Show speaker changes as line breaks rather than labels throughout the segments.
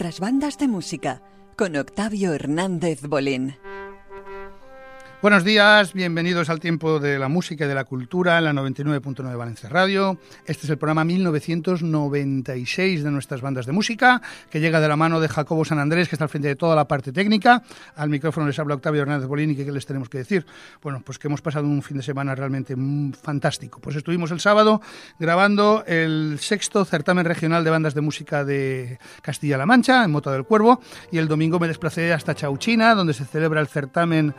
Nuestras bandas de música con Octavio Hernández Bolín.
Buenos días, bienvenidos al tiempo de la música y de la cultura en la 99.9 Valencia Radio. Este es el programa 1996 de nuestras bandas de música, que llega de la mano de Jacobo San Andrés, que está al frente de toda la parte técnica. Al micrófono les habla Octavio Hernández Bolín y ¿qué les tenemos que decir? Bueno, pues que hemos pasado un fin de semana realmente fantástico. Pues estuvimos el sábado grabando el sexto certamen regional de bandas de música de Castilla-La Mancha, en Mota del Cuervo, y el domingo me desplacé hasta Chauchina, donde se celebra el certamen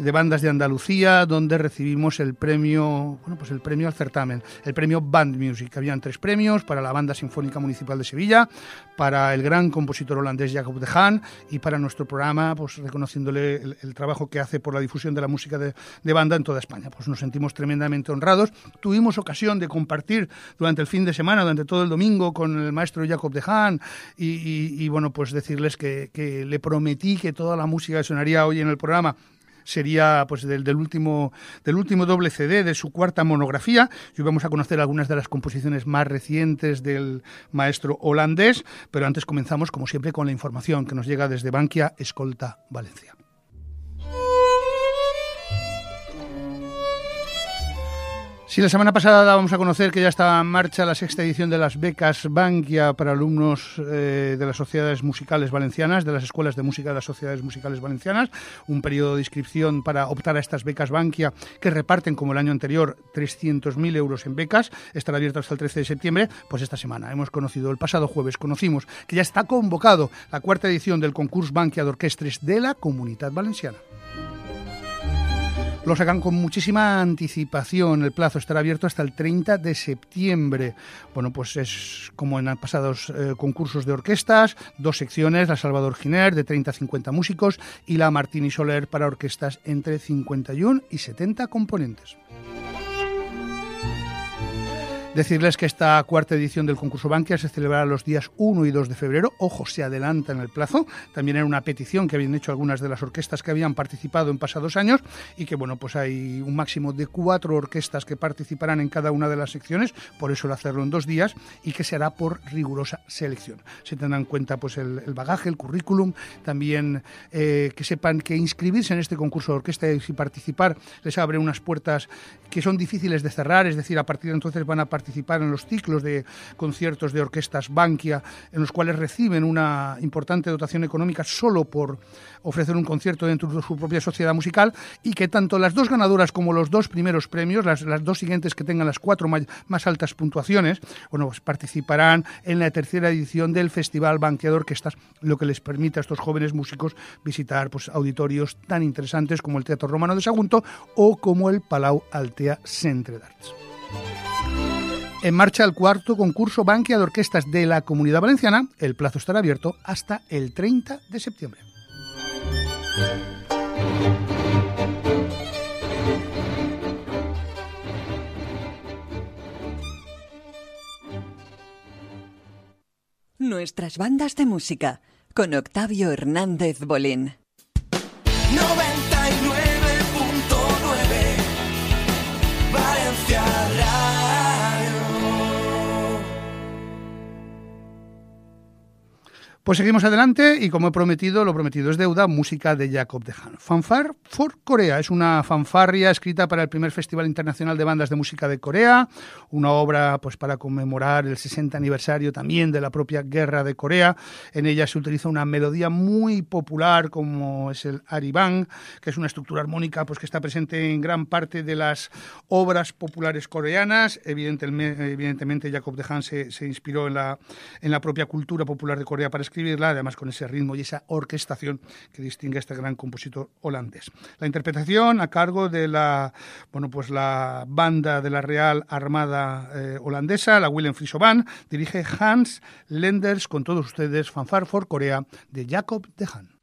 de bandas de Andalucía, donde recibimos el premio, bueno, pues el premio al certamen, el premio Band Music. Habían tres premios para la Banda Sinfónica Municipal de Sevilla, para el gran compositor holandés Jacob de Haan y para nuestro programa, pues reconociéndole el, trabajo que hace por la difusión de la música de, banda en toda España. Pues nos sentimos tremendamente honrados. Tuvimos ocasión de compartir durante el fin de semana, durante todo el domingo, con el maestro Jacob de Haan y, bueno, pues decirles que, que le prometí que toda la música que sonaría hoy en el programa sería pues del, último del último doble CD de su cuarta monografía. Y vamos a conocer algunas de las composiciones más recientes del maestro holandés pero antes comenzamos como siempre con la información que nos llega desde Bankia Escolta Valencia Sí, la semana pasada dábamos a conocer que ya estaba en marcha la sexta edición de las becas Bankia para alumnos eh, de las sociedades musicales valencianas, de las escuelas de música de las sociedades musicales valencianas, un periodo de inscripción para optar a estas becas Bankia que reparten como el año anterior 300.000 euros en becas, estará abierto hasta el 13 de septiembre, pues esta semana hemos conocido, el pasado jueves conocimos que ya está convocado la cuarta edición del concurso Bankia de Orquestres de la Comunidad Valenciana. Lo sacan con muchísima anticipación. El plazo estará abierto hasta el 30 de septiembre. Bueno, pues es como en pasados eh, concursos de orquestas, dos secciones, la Salvador Giner de 30 a 50 músicos y la Martini Soler para orquestas entre 51 y 70 componentes. Decirles que esta cuarta edición del concurso Bankia se celebrará los días 1 y 2 de febrero. Ojo, se adelanta en el plazo. También era una petición que habían hecho algunas de las orquestas que habían participado en pasados años y que, bueno, pues hay un máximo de cuatro orquestas que participarán en cada una de las secciones, por eso el hacerlo en dos días y que se hará por rigurosa selección. Se tendrá en cuenta pues el, bagaje, el currículum, también eh, que sepan que inscribirse en este concurso de orquesta y participar les abre unas puertas que son difíciles de cerrar, es decir, a partir de entonces van a participar participar en los ciclos de conciertos de orquestas Bankia, en los cuales reciben una importante dotación económica solo por ofrecer un concierto dentro de su propia sociedad musical y que tanto las dos ganadoras como los dos primeros premios, las, dos siguientes que tengan las cuatro más, altas puntuaciones, bueno, pues participarán en la tercera edición del Festival Bankia de Orquestas, lo que les permite a estos jóvenes músicos visitar pues, auditorios tan interesantes como el Teatro Romano de Sagunto o como el Palau Altea Centre d'Arts. En marcha el cuarto concurso Bankia de Orquestas de la Comunidad Valenciana. El plazo estará abierto hasta el 30 de septiembre.
Nuestras bandas de música con Octavio Hernández Bolín. 99.
Pues seguimos adelante y como he prometido, lo prometido es deuda, música de Jacob de Han. Fanfar for Corea es una fanfarria escrita para el primer Festival Internacional de Bandas de Música de Corea, una obra pues para conmemorar el 60 aniversario también de la propia Guerra de Corea. En ella se utiliza una melodía muy popular como es el Aribang, que es una estructura armónica pues que está presente en gran parte de las obras populares coreanas. Evidentemente, evidentemente Jacob de Han se, se inspiró en la, en la propia cultura popular de Corea para además con ese ritmo y esa orquestación que distingue a este gran compositor holandés. La interpretación a cargo de la, bueno, pues la banda de la Real Armada eh, holandesa, la Willem Friso Band, dirige Hans Lenders con todos ustedes, Fanfare for Corea de Jacob de Haan.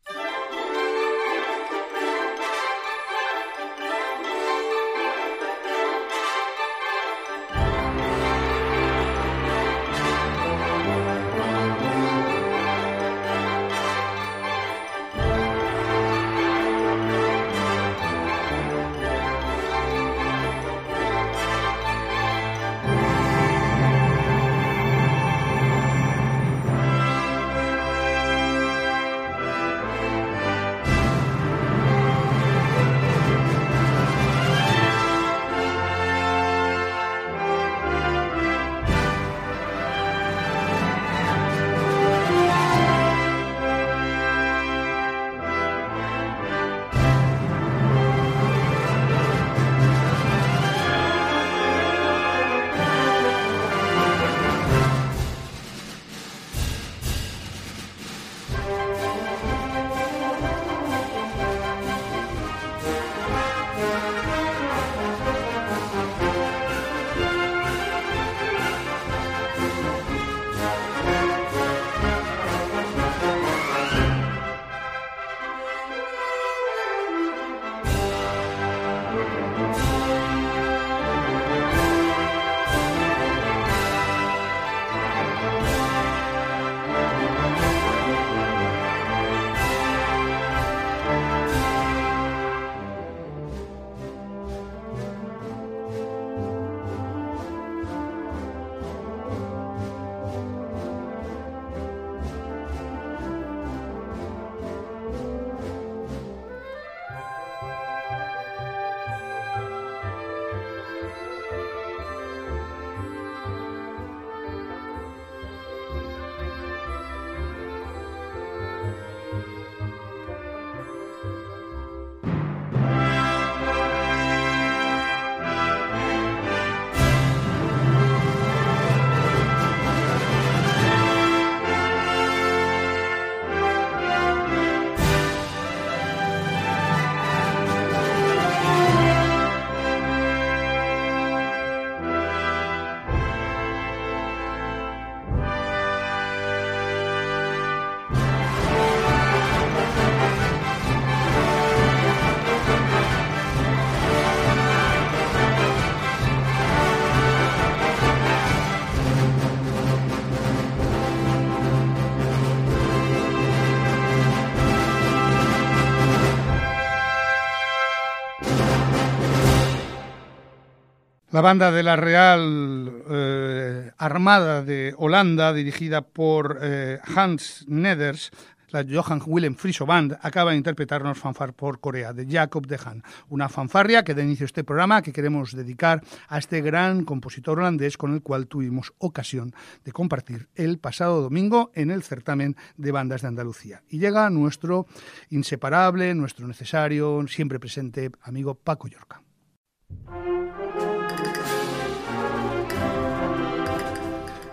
La banda de la Real eh, Armada de Holanda, dirigida por eh, Hans Neders, la Johann Willem Friso Band acaba de interpretarnos Fanfar por Corea de Jacob de Han, una fanfarria que da inicio a este programa que queremos dedicar a este gran compositor holandés con el cual tuvimos ocasión de compartir el pasado domingo en el certamen de bandas de Andalucía. Y llega nuestro inseparable, nuestro necesario, siempre presente amigo Paco Yorca.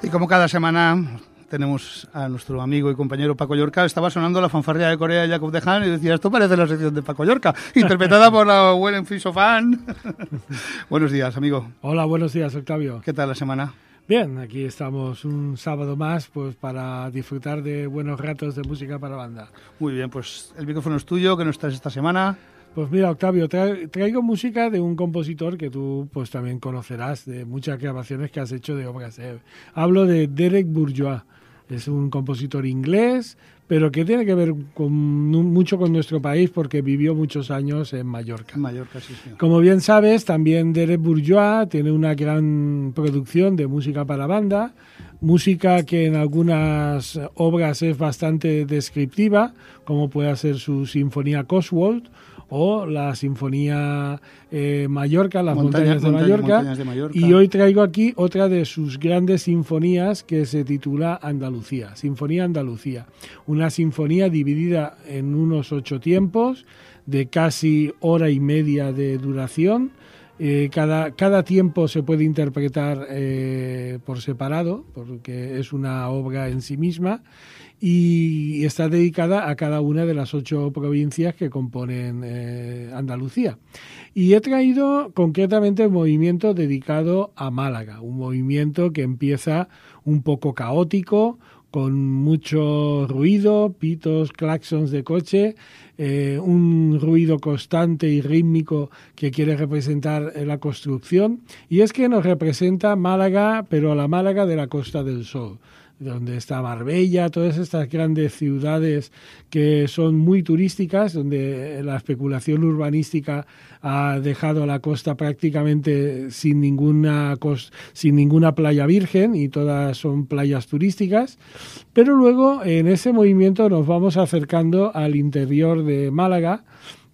Y como cada semana tenemos a nuestro amigo y compañero Paco Llorca. Estaba sonando la fanfarria de Corea de Jacob de Han y decía, esto parece la sección de Paco Llorca, interpretada por la Wellen Fan. buenos días, amigo.
Hola, buenos días, Octavio.
¿Qué tal la semana?
Bien, aquí estamos un sábado más pues para disfrutar de buenos ratos de música para banda.
Muy bien, pues el micrófono es tuyo, que no estás esta semana.
Pues mira, Octavio, traigo música de un compositor que tú pues también conocerás de muchas grabaciones que has hecho de obras. Eh. Hablo de Derek Bourgeois. Es un compositor inglés, pero que tiene que ver con, mucho con nuestro país porque vivió muchos años en Mallorca.
Mallorca sí,
Como bien sabes, también Derek Bourgeois tiene una gran producción de música para banda, música que en algunas obras es bastante descriptiva, como puede ser su Sinfonía Cosworth o la Sinfonía eh, Mallorca, las montañas, de Mallorca, Y hoy traigo aquí otra de sus grandes sinfonías que se titula Andalucía, Sinfonía Andalucía. Una sinfonía dividida en unos ocho tiempos de casi hora y media de duración. Eh, cada, cada, tiempo se puede interpretar eh, por separado, porque es una obra en sí misma y está dedicada a cada una de las ocho provincias que componen eh, Andalucía. Y he traído concretamente un movimiento dedicado a Málaga, un movimiento que empieza un poco caótico, con mucho ruido, pitos, claxons de coche, eh, un ruido constante y rítmico que quiere representar eh, la construcción. Y es que nos representa Málaga, pero la Málaga de la Costa del Sol donde está Marbella, todas estas grandes ciudades que son muy turísticas, donde la especulación urbanística ha dejado la costa prácticamente sin ninguna, sin ninguna playa virgen y todas son playas turísticas. Pero luego en ese movimiento nos vamos acercando al interior de Málaga,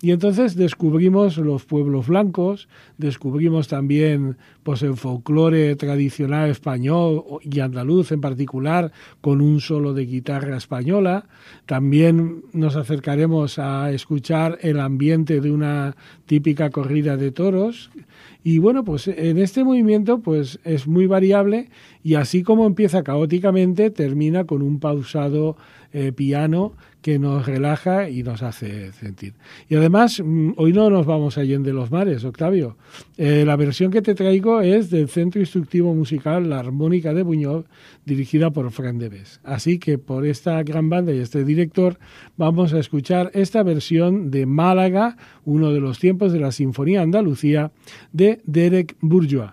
y entonces descubrimos los pueblos blancos, descubrimos también pues, el folclore tradicional español y andaluz en particular, con un solo de guitarra española. También nos acercaremos a escuchar el ambiente de una típica corrida de toros. Y bueno, pues en este movimiento pues es muy variable y así como empieza caóticamente, termina con un pausado eh, piano que nos relaja y nos hace sentir. Y además, mm, hoy no nos vamos a de los Mares, Octavio. Eh, la versión que te traigo es del Centro Instructivo Musical La Armónica de Buñol, dirigida por Fran Deves. Así que por esta gran banda y este director vamos a escuchar esta versión de Málaga, uno de los tiempos de la Sinfonía Andalucía, de Derek Bourgeois.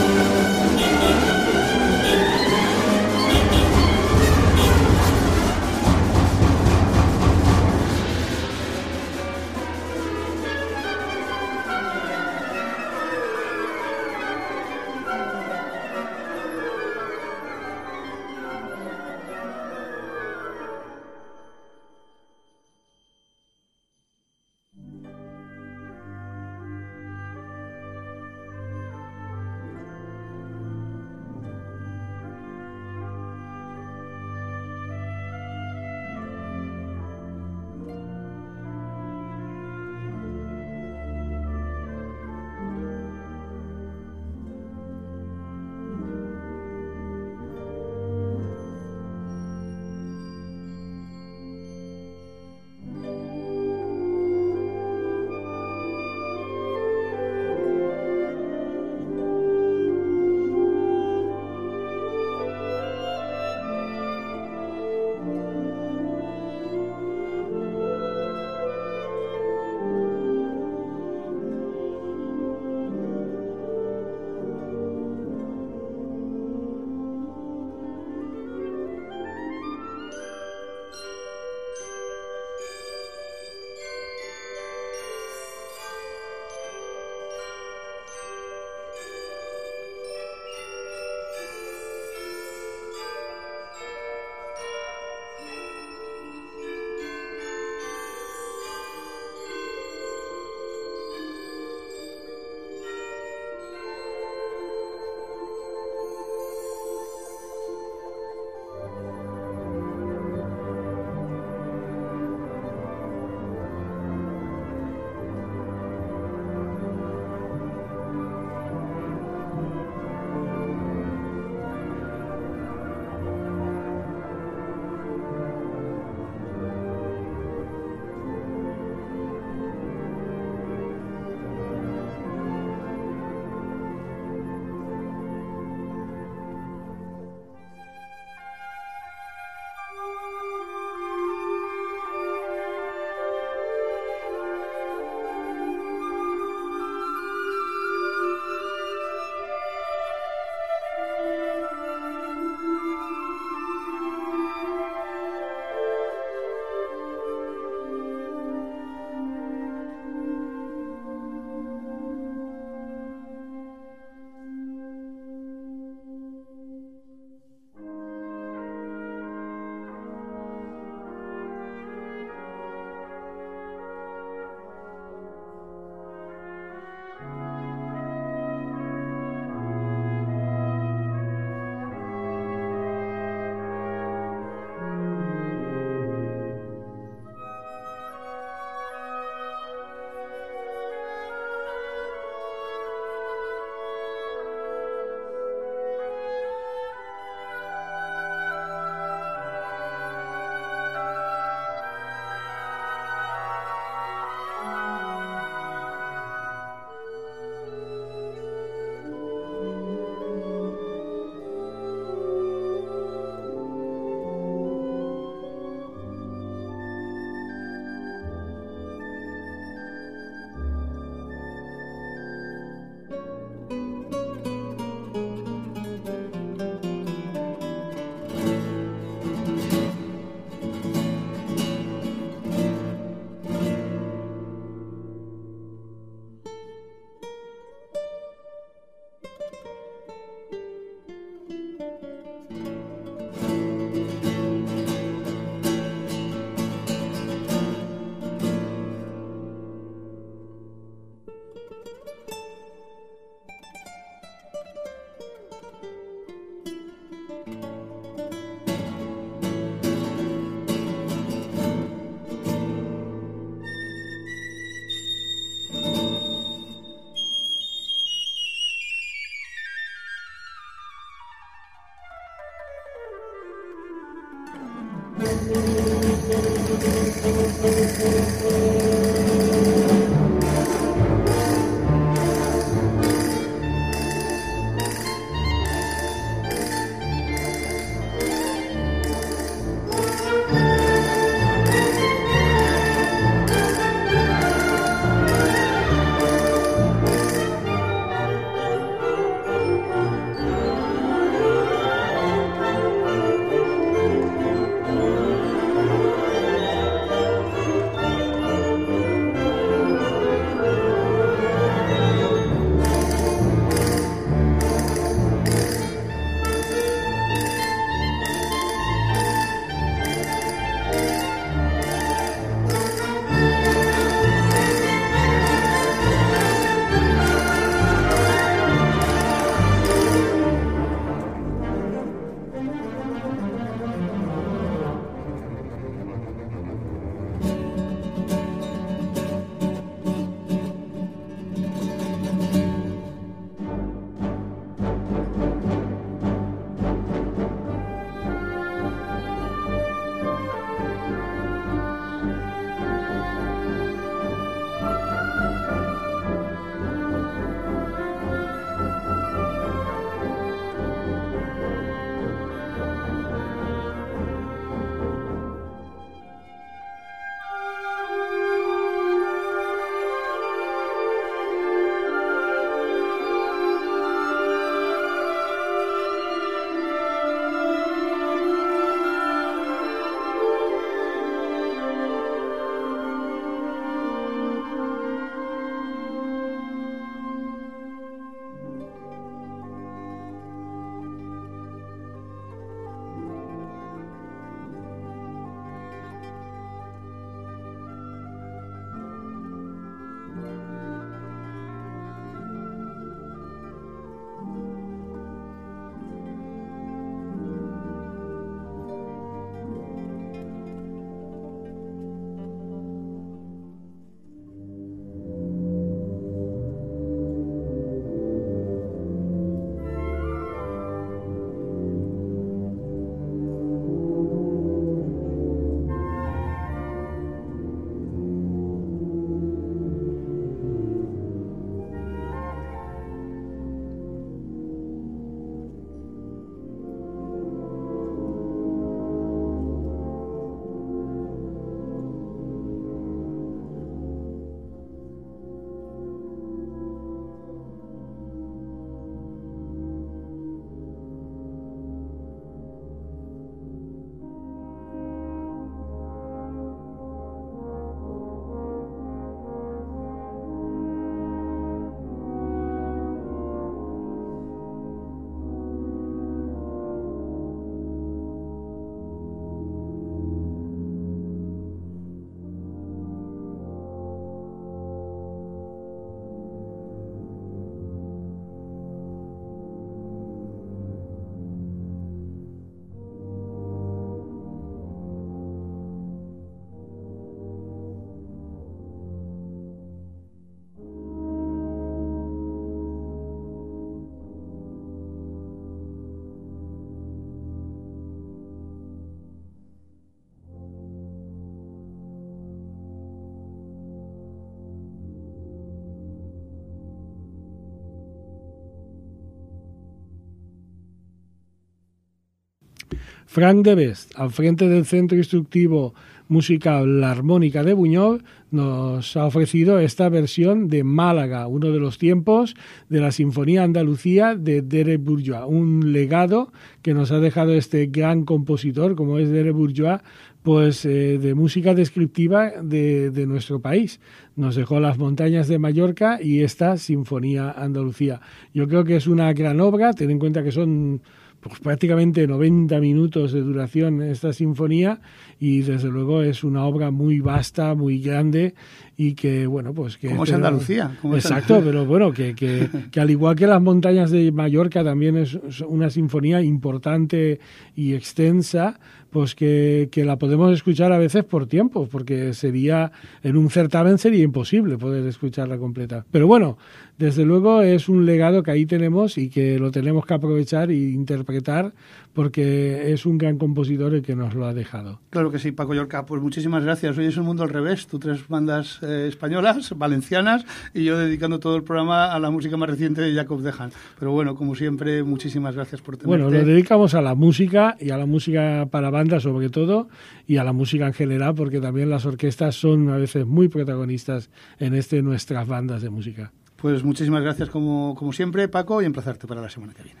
Frank de Best, al frente del Centro Instructivo Musical La Armónica de Buñol, nos ha ofrecido esta versión de Málaga, uno de los tiempos de la Sinfonía Andalucía de Dere Bourgeois, un legado que nos ha dejado este gran compositor como es Dere Bourgeois, pues eh, de música descriptiva de, de, nuestro país. Nos dejó las montañas de Mallorca y esta Sinfonía Andalucía. Yo creo que es una gran obra, ten en cuenta que son pues prácticamente 90 minutos de duración esta sinfonía y desde luego es una obra muy vasta, muy grande y que, bueno, pues que...
Como es Andalucía.
exacto, pero bueno, que, que, que, al igual que las montañas de Mallorca también es una sinfonía importante y extensa, pues que, que, la podemos escuchar a veces por tiempo, porque sería, en un certamen sería imposible poder escucharla completa. Pero bueno, desde luego es un legado que ahí tenemos y que lo tenemos que aprovechar e interpretar porque es un gran compositor el que nos lo ha dejado.
Claro que sí, Paco Yorca, pues muchísimas gracias. Hoy es un mundo al revés, tú tres bandas eh, españolas, valencianas, y yo dedicando todo el programa a la música más reciente de Jacob Dejan. Pero bueno, como siempre, muchísimas gracias por tenerte.
Bueno, lo dedicamos a la música y a la música para bandas sobre todo, y a la música en general, porque también las orquestas son a veces muy protagonistas en este nuestras bandas de música.
Pues muchísimas gracias como, como siempre, Paco, y emplazarte para la semana que viene.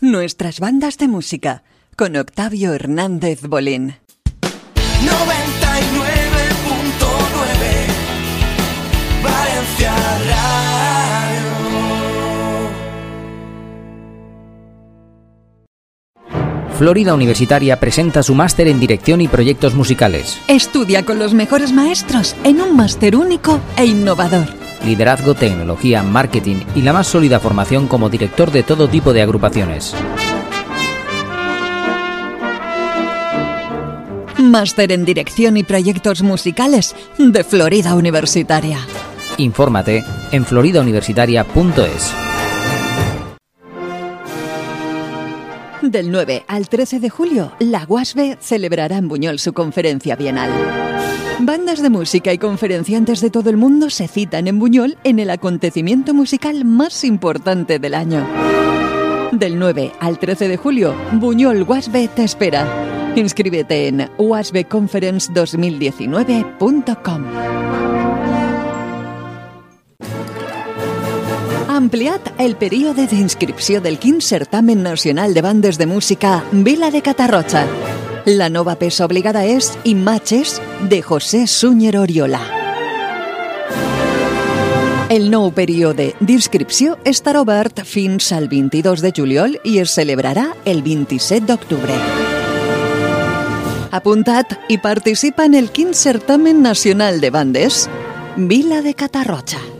Nuestras bandas de música con Octavio Hernández Bolín.
99.9
Florida Universitaria presenta su máster en dirección y proyectos musicales.
Estudia con los mejores maestros en un máster único e innovador
liderazgo, tecnología, marketing y la más sólida formación como director de todo tipo de agrupaciones.
Máster en Dirección y Proyectos Musicales de Florida Universitaria.
Infórmate en floridauniversitaria.es.
Del 9 al 13 de julio, la UASB celebrará en Buñol su conferencia bienal. Bandas de música y conferenciantes de todo el mundo se citan en Buñol en el acontecimiento musical más importante del año. Del 9 al 13 de julio, Buñol Wasbe te espera. Inscríbete en wasbeconference2019.com. Ampliad el període d'inscripció del 15 Certamen Nacional de Bandes de Música Vila de Catarrocha. La nova peça obligada és Imatges de José Súñer Oriola. El nou període d'inscripció estarà obert fins al 22 de juliol i es celebrarà el 27 d'octubre. Apuntat i participa en el 15 Certamen Nacional de Bandes Vila de Catarrocha.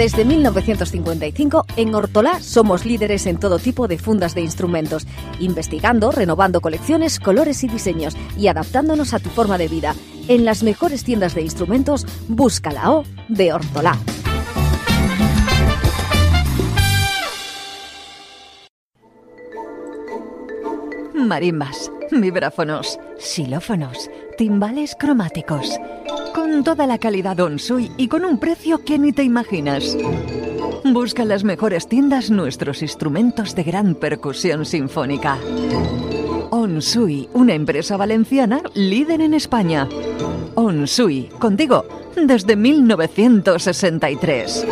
Desde 1955, en Hortolá somos líderes en todo tipo de fundas de instrumentos, investigando, renovando colecciones, colores y diseños y adaptándonos a tu forma de vida. En las mejores tiendas de instrumentos, busca la O de Hortolá.
Marimbas, vibráfonos, xilófonos, timbales cromáticos. Con toda la calidad Onsui y con un precio que ni te imaginas. Busca en las mejores tiendas nuestros instrumentos de gran percusión sinfónica. Onsui, una empresa valenciana líder en España. Onsui, contigo, desde 1963.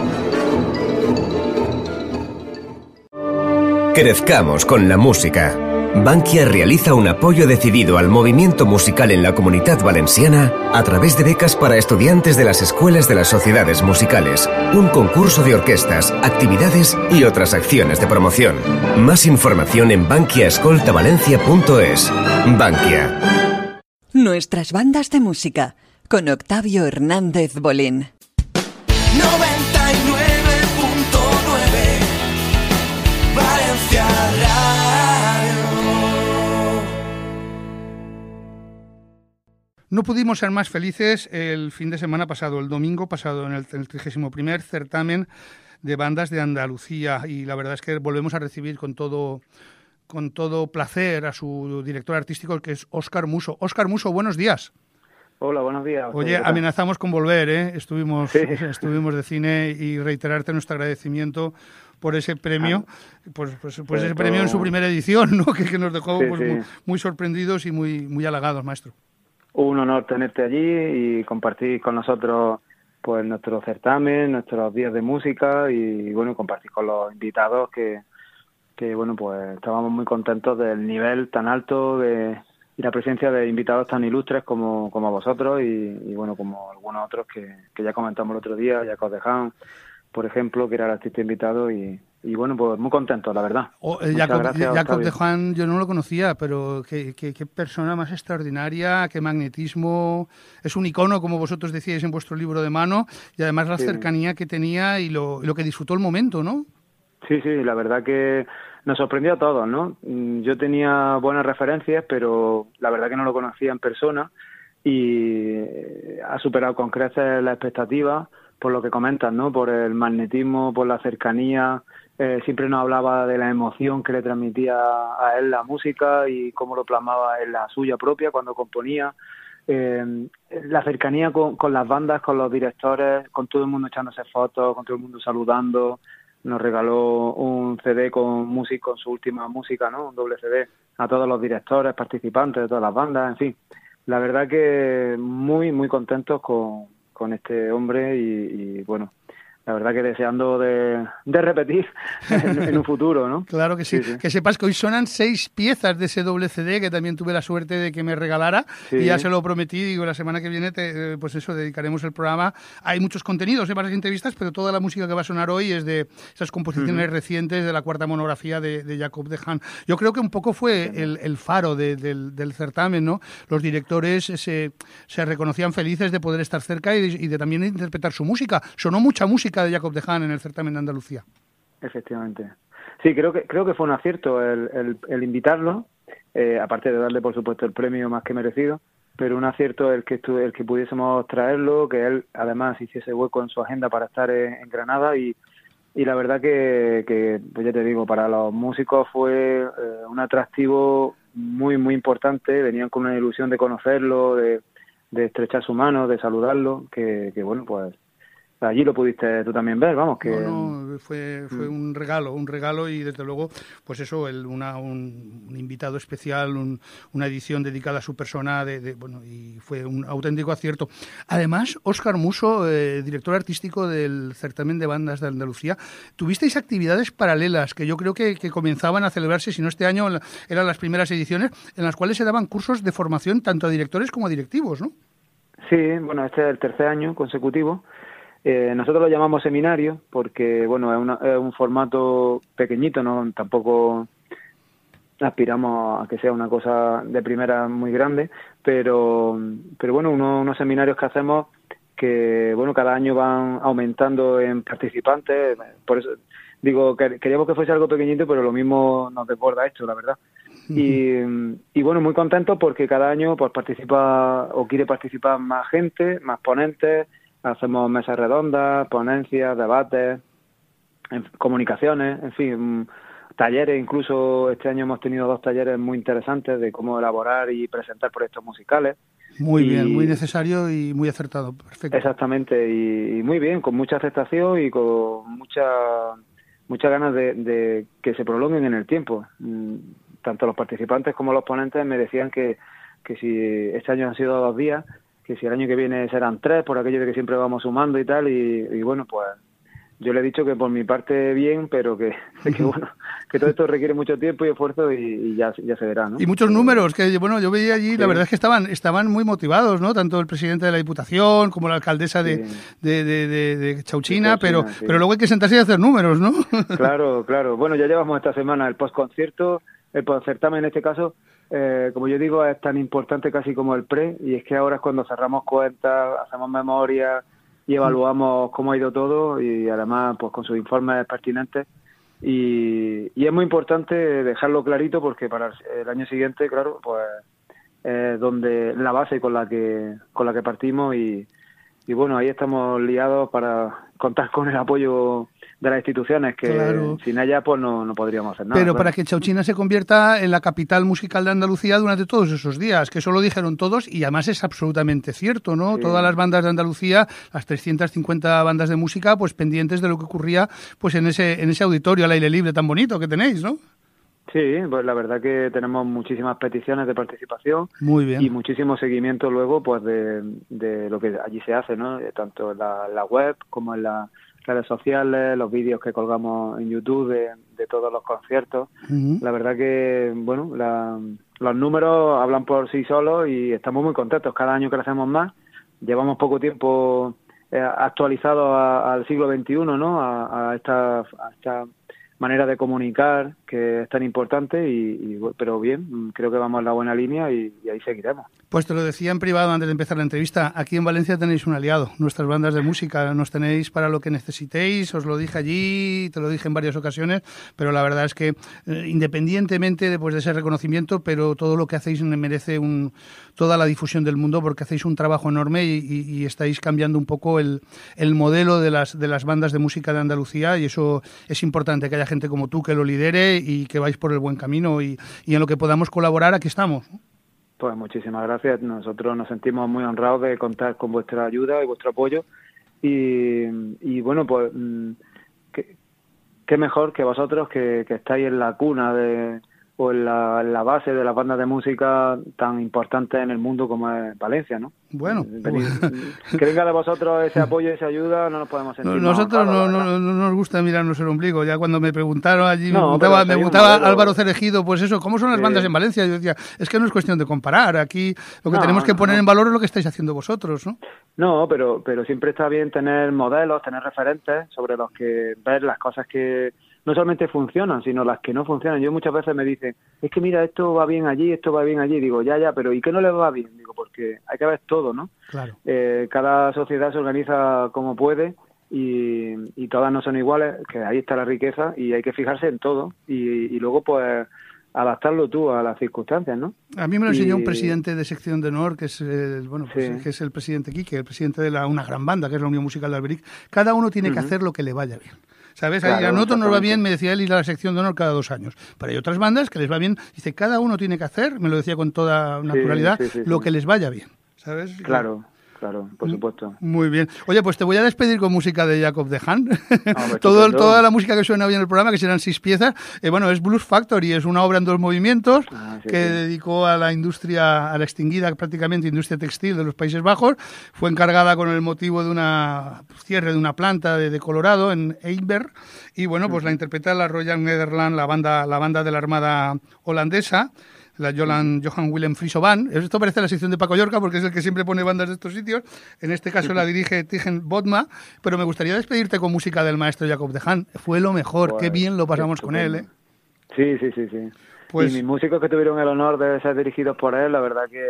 Crezcamos con la música. Bankia realiza un apoyo decidido al movimiento musical en la comunidad valenciana a través de becas para estudiantes de las escuelas de las sociedades musicales, un concurso de orquestas, actividades y otras acciones de promoción. Más información en bankiaescoltavalencia.es. Bankia.
Nuestras bandas de música con Octavio Hernández Bolín.
99.9
No pudimos ser más felices el fin de semana pasado, el domingo pasado, en el, en el 31 certamen de bandas de Andalucía y la verdad es que volvemos a recibir con todo con todo placer a su director artístico que es Óscar Muso. Óscar Muso, buenos días.
Hola, buenos días.
Oye, amenazamos con volver, ¿eh? Estuvimos, sí. estuvimos de cine y reiterarte nuestro agradecimiento por ese premio, pues, pues, pues ese
Esto-
premio en su primera edición, ¿no? Que, que nos dejó
Sí,
pues,
sí.
Muy, muy sorprendidos y muy, muy halagados, maestro.
Un honor tenerte allí y compartir con nosotros pues nuestro certamen, nuestros días de música y bueno, compartir con los invitados que, que bueno, pues estábamos muy contentos del nivel tan alto de, y la presencia de invitados tan ilustres como, como vosotros y, bueno, como algunos otros que, que ya comentamos el otro día, Jacob de Haan, por ejemplo, que era el artista invitado y, y bueno, pues muy contentos, la verdad.
O, eh, Jacob,
gracias,
Jacob de. Juan yo no lo conocía, pero qué, qué- qué persona más extraordinaria, qué magnetismo. Es un icono, como vosotros decíais en vuestro libro de mano, y además la
Sí.
cercanía que tenía y lo, lo que disfrutó el momento, ¿no?
Sí, sí, la verdad que nos sorprendió a todos, ¿no? Mm, Yo tenía buenas referencias, pero la verdad que no lo conocía en persona y ha superado con creces la expectativa por lo que comentas, ¿no? Por el magnetismo, por la cercanía. Eh, siempre nos hablaba de la emoción que le transmitía a él la música y cómo lo plasmaba en la suya propia cuando componía. Eh, la cercanía con, las bandas, con los directores, con todo el mundo echándose fotos, con todo el mundo saludando. Nos regaló un CD con música, con su última música, ¿no? Un doble CD a todos los directores, participantes de todas las bandas, en fin. La verdad que muy, muy contentos con, con este hombre y, y, bueno, la verdad que deseando de, de repetir en, en un futuro, ¿no?
Claro que sí.
Sí, sí.
Que sepas que hoy sonan seis piezas de ese doble CD que también tuve la suerte de que me regalara
Sí.
y ya se lo prometí. Digo, la semana que viene, te- eh, pues eso, dedicaremos el programa. Hay muchos contenidos, ¿eh? varias entrevistas, pero toda la música que va a sonar hoy es de esas composiciones recientes de la cuarta monografía de, de Jacob de Haan. Yo creo que un poco fue el, el faro de- del, del certamen, ¿no? Los directores se, se reconocían felices de poder estar cerca y de, y de también interpretar su música. Sonó mucha música de Jacob de Haan en el certamen de Andalucía.
Efectivamente. Sí, creo que creo que fue un acierto el, invitarlo, eh, aparte de darle por supuesto el premio más que merecido, pero un acierto el que estu- el que pudiésemos traerlo, que él además hiciese hueco en su agenda para estar en, en Granada y, y la verdad que, que, pues ya te digo, para los músicos fue eh, un atractivo muy muy importante, venían con una ilusión de conocerlo, de, de estrechar su mano, de saludarlo, que, que bueno pues allí lo pudiste tú también ver, vamos que
No, no, fue, fue
Mm.
un regalo, un regalo y desde luego, pues eso, el, una, un, un invitado especial, un- una edición dedicada a su persona, de, de- bueno, y fue un auténtico acierto. Además, Óscar Muso, eh, director artístico del certamen de bandas de Andalucía, tuvisteis actividades paralelas que yo creo que, que comenzaban a celebrarse, si no este año, la- eran las primeras ediciones, en las cuales se daban cursos de formación tanto a directores como a directivos, ¿no?
Sí, bueno, este es el tercer año consecutivo. Eh, nosotros lo llamamos seminario porque, bueno, es, una- es un formato pequeñito, no tampoco aspiramos a que sea una cosa de primera muy grande, pero, pero bueno, uno- unos seminarios que hacemos que, bueno, cada año van aumentando en participantes, por eso digo, que queríamos que fuese algo pequeñito, pero lo mismo nos desborda esto, la verdad. Y, y bueno, muy contento porque cada año pues participa o quiere participar más gente, más ponentes, hacemos mesas redondas, ponencias, debates, comunicaciones, en fin, mm, talleres, incluso este año hemos tenido dos talleres muy interesantes de cómo elaborar y presentar proyectos musicales.
Muy
Y-
bien, muy necesario y muy acertado. Perfecto.
Exactamente, y, y muy bien, con mucha aceptación y con mucha muchas ganas de, de que se prolonguen en el tiempo. Mm, Tanto los participantes como los ponentes me decían que, que si este año han sido dos días, que si el año que viene serán tres, por aquello de que siempre vamos sumando y tal, y, y bueno, pues yo le he dicho que por mi parte bien, pero que, que bueno, que todo esto requiere mucho tiempo y esfuerzo y, y ya, ya se verá, ¿no?
Y muchos números, que bueno, yo veía allí, la verdad es que estaban, estaban muy motivados, ¿no? Tanto el presidente de la Diputación como la alcaldesa de,
Sí.
de, de, de- de Chauchina, pero,
sí.
pero luego hay que sentarse y hacer números, ¿no?
Claro, claro. Bueno, ya llevamos esta semana el postconcierto, el postcertamen en este caso, eh, como yo digo, es tan importante casi como el pre, y es que ahora es cuando cerramos cuentas, hacemos memoria y evaluamos cómo ha ido todo, y además pues con sus informes pertinentes. Y, y es muy importante dejarlo clarito porque para el- el año siguiente, claro, pues es donde la base con la que con la que partimos y, y bueno, ahí estamos liados para contar con el apoyo de las instituciones que
Claro.
sin ellas pues no, no podríamos hacer nada.
Pero
claro.
para que Chauchina se convierta en la capital musical de Andalucía durante todos esos días, que eso lo dijeron todos y además es absolutamente cierto, ¿no?
Sí.
Todas las bandas de Andalucía, las 350 bandas de música, pues pendientes de lo que ocurría pues en ese en ese auditorio al aire libre tan bonito que tenéis, ¿no?
Sí, pues la verdad que tenemos muchísimas peticiones de participación
Muy bien.
y muchísimo seguimiento luego pues de, de lo que allí se hace, ¿no? Tanto en la, la web como en las redes sociales, los vídeos que colgamos en YouTube de, de todos los conciertos. La verdad que, bueno, la- los números hablan por sí solos y estamos muy contentos. Cada año crecemos más. Llevamos poco tiempo eh, actualizados a- al siglo XXI, ¿no? A, a esta, a esta manera de comunicar que es tan importante, y, pero bien, creo que vamos en la buena línea y, ahí seguiremos.
Pues te lo decía en privado antes de empezar la entrevista. Aquí en Valencia tenéis un aliado, nuestras bandas de música. Nos tenéis para lo que necesitéis. Os lo dije allí, te lo dije en varias ocasiones. Pero la verdad es que, eh, independientemente de, pues, de ese reconocimiento, pero todo lo que hacéis merece un, toda la difusión del mundo porque hacéis un trabajo enorme y estáis cambiando un poco el, el modelo de las, de las bandas de música de Andalucía. Y eso es importante que haya gente como tú que lo lidere y que vais por el buen camino. Y, y en lo que podamos colaborar, aquí estamos.
Pues muchísimas gracias. Nosotros nos sentimos muy honrados de contar con vuestra ayuda y vuestro apoyo. Y, y bueno, pues mm, qué, qué mejor que vosotros que, que estáis en la cuna de, o en la, la base de las bandas de música tan importantes en el mundo como es Valencia, ¿no?
Bueno,
Venid- que venga de vosotros ese apoyo y esa ayuda, no nos podemos sentir
Nosotros no, no, no- no nos gusta mirarnos el ombligo. Ya cuando me preguntaron allí, me preguntaba, me preguntaba
modelo.
Álvaro Cerejido, pues eso, ¿cómo son las
Sí.
bandas en Valencia? Yo decía, es que no es cuestión de comparar. Aquí lo que tenemos que poner en valor es lo que estáis haciendo vosotros, ¿no?
No, pero, pero siempre está bien tener modelos, tener referentes sobre los que ver las cosas que no solamente funcionan, sino las que no funcionan. Yo muchas veces me dicen, es que mira, esto va bien allí, esto va bien allí. Digo, ya, ya, pero ¿y qué no le va bien? Digo, porque hay que ver todo, ¿no?
Claro.
Eh, cada sociedad se organiza como puede y, y todas no son iguales, que ahí está la riqueza y hay que fijarse en todo y, y luego pues adaptarlo tú a las circunstancias, ¿no?
A mí me lo enseñó un presidente de sección de honor, que es el, bueno, pues,
Sí.
que es el presidente Quique, el presidente de la, una gran banda, que es la Unión Musical de Alberic. Cada uno tiene que hacer lo que le vaya bien. ¿Sabes?
Claro,
a nosotros nos va bien, me decía él, ir a la sección de honor cada dos años. Pero hay otras bandas que les va bien. Dice, cada uno tiene que hacer, me lo decía con toda naturalidad,
sí, sí,
lo que les vaya bien. ¿Sabes?
Claro, claro,
Mm.
por supuesto.
Muy bien. Oye, pues te voy a despedir con música de Jacob de Han.
hombre,
Todo,
estupendo.
toda la música que suena hoy en el programa, que serán seis piezas, eh, bueno, es Blues Factory, es una obra en dos movimientos
Ah, sí,
que
sí.
dedicó a la industria, a la extinguida prácticamente industria textil de los Países Bajos. Fue encargada con el motivo de una cierre de una planta de, de Colorado en Eiber. Y bueno, pues la interpreta la Royal Netherland, la banda, la banda de la Armada holandesa la Jolan, Johan Willem Friso Band. Esto parece la sección de Paco Llorca porque es el que siempre pone bandas de estos sitios. En este caso la dirige Tigen Bodma. Pero me gustaría despedirte con música del maestro Jacob de Han. Fue lo mejor. Qué
Pues,
bien lo pasamos con él. ¿eh?
Sí, sí, sí, sí.
Pues-
Y mis músicos que tuvieron el honor de ser dirigidos por él, la verdad que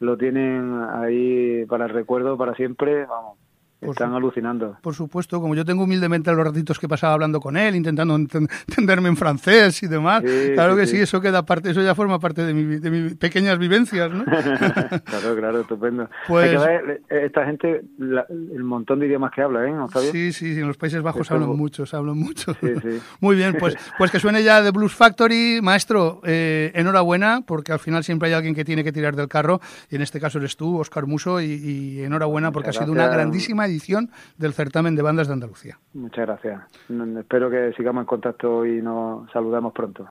lo tienen ahí para el recuerdo, para siempre, vamos, están alucinando.
Por supuesto, como yo tengo humildemente los ratitos que pasaba hablando con él, intentando enten- entenderme en francés y demás.
Sí,
claro
sí,
que sí.
sí.
eso queda parte, eso ya forma parte de, mi- de mis pequeñas vivencias, ¿no?
claro, claro, estupendo.
Pues-
Hay que ver, eh, esta gente, la- el montón de idiomas que habla, ¿eh, Octavio?
Sí, sí, en los Países Bajos hablan muchos, hablan mucho. Muy bien, pues, pues que suene ya de Blues Factory. Maestro, eh, enhorabuena, porque al final siempre hay alguien que tiene que tirar del carro, y en este caso eres tú, Oscar Muso, y, y enhorabuena porque
Muchas
ha sido una
gracias.
Edición del certamen de bandas de Andalucía.
Muchas gracias. Espero que sigamos en contacto y nos saludemos pronto.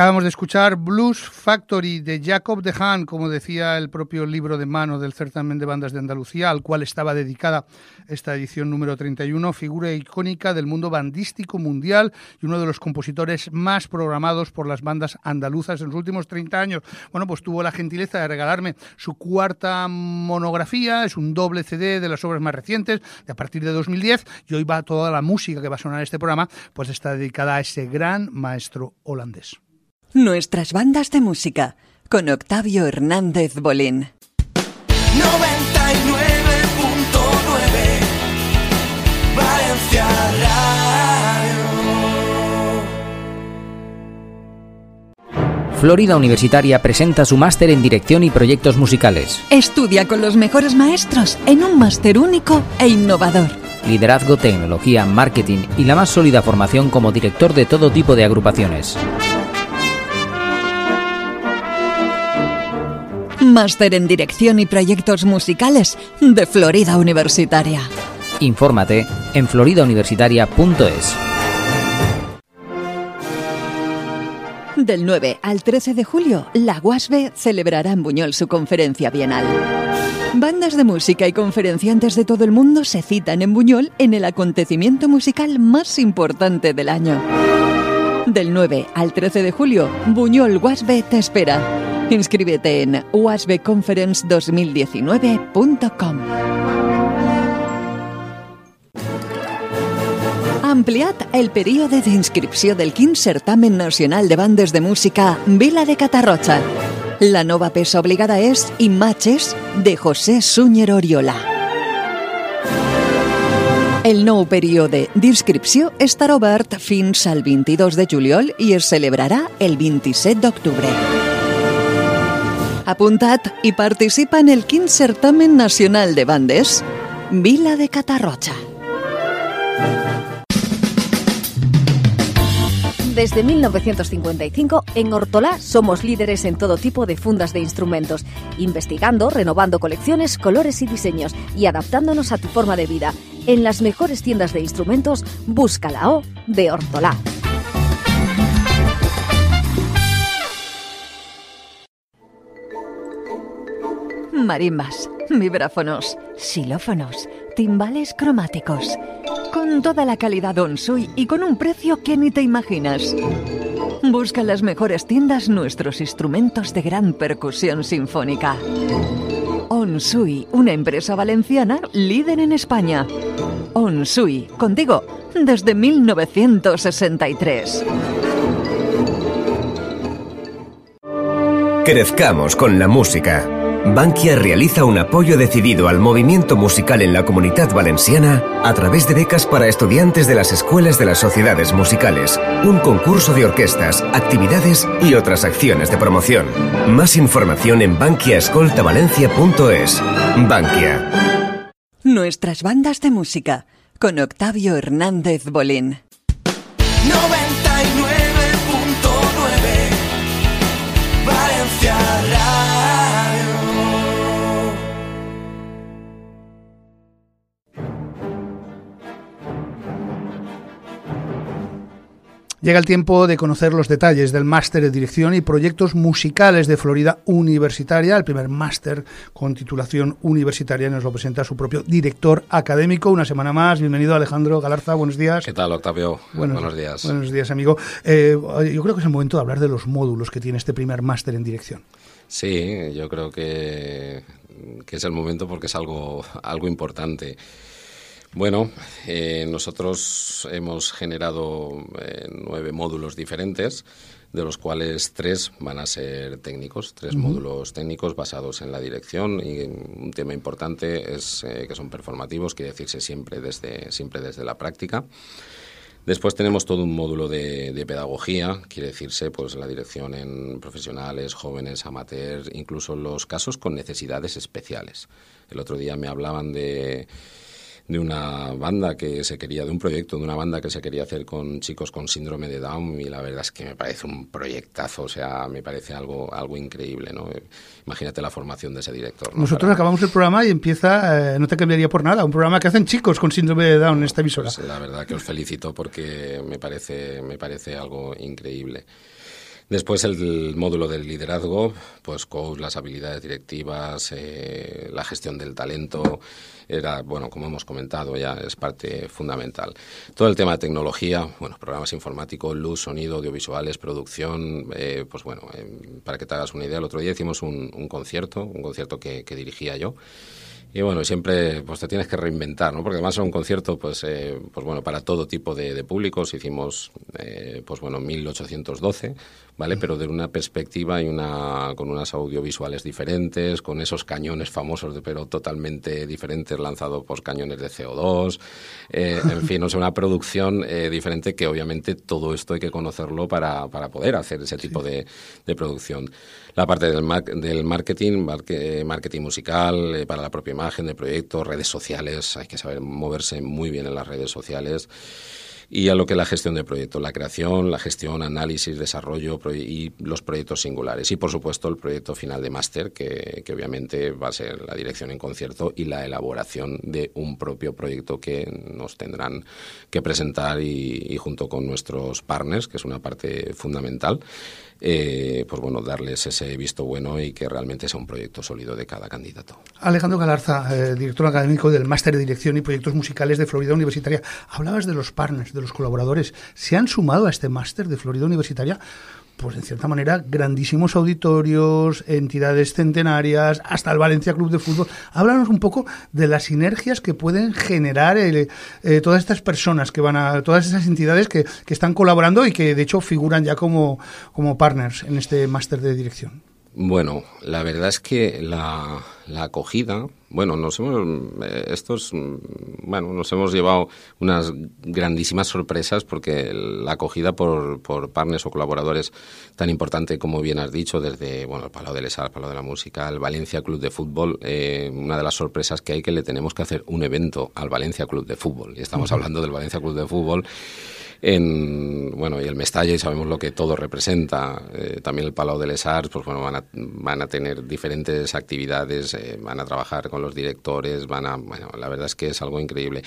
Acabamos de escuchar Blues Factory de Jacob de Haan, como decía el propio libro de mano del certamen de bandas de Andalucía, al cual estaba dedicada esta edición número 31, figura icónica del mundo bandístico mundial y uno de los compositores más programados por las bandas andaluzas en los últimos 30 años. Bueno, pues tuvo la gentileza de regalarme su cuarta monografía, es un doble CD de las obras más recientes, de a partir de 2010, y hoy va toda la música que va a sonar en este programa, pues está dedicada a ese gran maestro holandés.
Nuestras bandas de música con Octavio Hernández Bolín.
99.9 Valencia Radio.
Florida Universitaria presenta su máster en dirección y proyectos musicales.
Estudia con los mejores maestros en un máster único e innovador.
Liderazgo, tecnología, marketing y la más sólida formación como director de todo tipo de agrupaciones.
Máster en Dirección y Proyectos Musicales de Florida Universitaria.
Infórmate en floridauniversitaria.es.
Del 9 al 13 de julio, la UASB celebrará en Buñol su conferencia bienal. Bandas de música y conferenciantes de todo el mundo se citan en Buñol en el acontecimiento musical más importante del año. Del 9 al 13 de julio, Buñol UASB te espera. Inscríbete en wasbconference2019.com. Ampliad el període d'inscripció del quin certamen nacional de bandes de música Vila de Catarroja. La nova peça obligada és Imatges de José Súñer Oriola. El nou període d'inscripció estarà obert fins al 22 de juliol i es celebrarà el 27 d'octubre. Apuntat i participa en el quin certamen nacional de bandes Vila de Catarroja.
Desde 1955, en Hortolá somos líderes en todo tipo de fundas de instrumentos, investigando, renovando colecciones, colores y diseños y adaptándonos a tu forma de vida. En las mejores tiendas de instrumentos, busca la O de Hortolá.
Marimbas, vibráfonos, xilófonos, timbales cromáticos. Con toda la calidad Onsui y con un precio que ni te imaginas. Busca en las mejores tiendas nuestros instrumentos de gran percusión sinfónica. Onsui, una empresa valenciana líder en España. Onsui, contigo, desde 1963.
Crezcamos con la música. Bankia realiza un apoyo decidido al movimiento musical en la comunidad valenciana a través de becas para estudiantes de las escuelas de las sociedades musicales, un concurso de orquestas, actividades y otras acciones de promoción. Más información en bankiaescoltavalencia.es. Bankia.
Nuestras bandas de música con Octavio Hernández Bolín.
99.9 Valencia Radio.
Llega el tiempo de conocer los detalles del máster de dirección y proyectos musicales de Florida Universitaria. El primer máster con titulación universitaria nos lo presenta su propio director académico. Una semana más. Bienvenido Alejandro Galarza. Buenos días.
¿Qué tal, Octavio? Buenos, días.
Buenos días, amigo. Eh, yo creo que es el momento de hablar de los módulos que tiene este primer máster en dirección.
Sí, yo creo que, que es el momento porque es algo, algo importante. Bueno, eh, nosotros hemos generado eh, nueve módulos diferentes, de los cuales tres van a ser técnicos, tres módulos técnicos basados en la dirección y un tema importante es eh, que son performativos, quiere decirse siempre desde, siempre desde la práctica. Después tenemos todo un módulo de, de, pedagogía, quiere decirse pues la dirección en profesionales, jóvenes, amateurs, incluso los casos con necesidades especiales. El otro día me hablaban de de una banda que se quería, de un proyecto de una banda que se quería hacer con chicos con síndrome de Down y la verdad es que me parece un proyectazo, o sea, me parece algo, algo increíble, ¿no? Imagínate la formación de ese director. ¿no?
Nosotros Para... acabamos el programa y empieza, eh, no te cambiaría por nada, un programa que hacen chicos con síndrome de Down en esta emisora.
Pues la verdad que os felicito porque me parece, me parece algo increíble. Después el módulo del liderazgo, pues coach, las habilidades directivas, eh, la gestión del talento, era, bueno, como hemos comentado ya, es parte fundamental. Todo el tema de tecnología, bueno, programas informáticos, luz, sonido, audiovisuales, producción, eh, pues bueno, eh, para que te hagas una idea, el otro día hicimos un, concierto, un concierto que, que dirigía yo. Y bueno, siempre pues te tienes que reinventar, ¿no? Porque además es un concierto, pues, eh, pues bueno, para todo tipo de, de públicos. Hicimos, eh, pues bueno, 1812, ¿vale? Pero de una perspectiva y una con unas audiovisuales diferentes, con esos cañones famosos, de, pero totalmente diferentes, lanzados por cañones de CO2. Eh, en fin, o sea, una producción eh, diferente que obviamente todo esto hay que conocerlo para, para poder hacer ese tipo de, de producción. La parte del, mar- del marketing, marque- marketing musical, eh, para la propia imagen del proyecto, redes sociales, hay que saber moverse muy bien en las redes sociales y a lo que es la gestión de proyectos, la creación, la gestión, análisis, desarrollo y los proyectos singulares. Y, por supuesto, el proyecto final de máster, que, que obviamente va a ser la dirección en concierto y la elaboración de un propio proyecto que nos tendrán que presentar y, y junto con nuestros partners, que es una parte fundamental, eh, pues bueno, darles ese visto bueno y que realmente sea un proyecto sólido de cada candidato.
Alejandro Galarza, eh, director académico del Máster de Dirección y Proyectos Musicales de Florida Universitaria. Hablabas de los partners, de los colaboradores. ¿Se han sumado a este máster de Florida Universitaria? Pues en cierta manera, grandísimos auditorios, entidades centenarias, hasta el Valencia Club de Fútbol. Háblanos un poco de las sinergias que pueden generar el, eh, todas estas personas que van a, todas esas entidades que, que están colaborando y que de hecho figuran ya como, como partners en este máster de dirección.
Bueno, la verdad es que la, la acogida, bueno, nos hemos, eh, estos, mm, bueno, nos hemos llevado unas grandísimas sorpresas porque la acogida por, por partners o colaboradores tan importante como bien has dicho, desde, bueno, el Palau de Lesar, el Palau de la Música, el Valencia Club de Fútbol, eh, una de las sorpresas que hay que le tenemos que hacer un evento al Valencia Club de Fútbol. Y estamos hablando del Valencia Club de Fútbol en bueno y el Mestalla y sabemos lo que todo representa Eh, también el Palau de les Arts pues bueno van a, van a tener diferentes actividades eh, van a trabajar con los directores van a bueno la verdad es que es algo increíble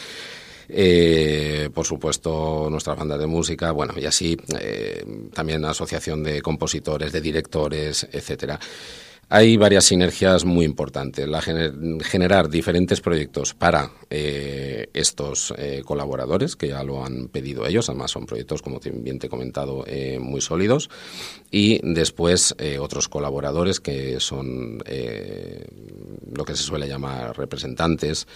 eh, por supuesto, nuestras bandas de música, bueno, y así eh, también asociación de compositores, de directores, etcétera. Hay varias sinergias muy importantes. Generar diferentes proyectos para eh, estos eh, colaboradores, que ya lo han pedido ellos, además son proyectos, como bien te he comentado, eh, muy sólidos. Y después otros colaboradores que son lo que se suele llamar representantes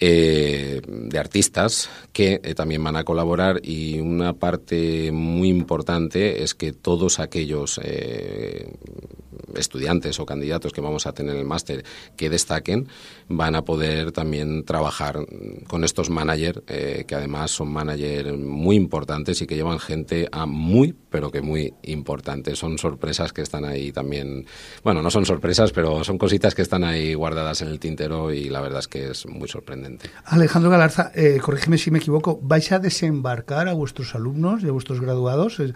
de artistas que también van a colaborar y una parte muy importante es que todos aquellos estudiantes o candidatos que vamos a tener en el máster que destaquen van a poder también trabajar con estos managers eh, que además son managers muy importantes y que llevan gente a muy pero que muy importantes son sorpresas que están ahí también. Bueno no son sorpresas pero son cositas que están ahí guardadas en el tintero y la verdad es que es muy sorprendente.
Alejandro Galarza, eh, corrígeme si me equivoco, ¿vais a desembarcar a vuestros alumnos y a vuestros graduados eh,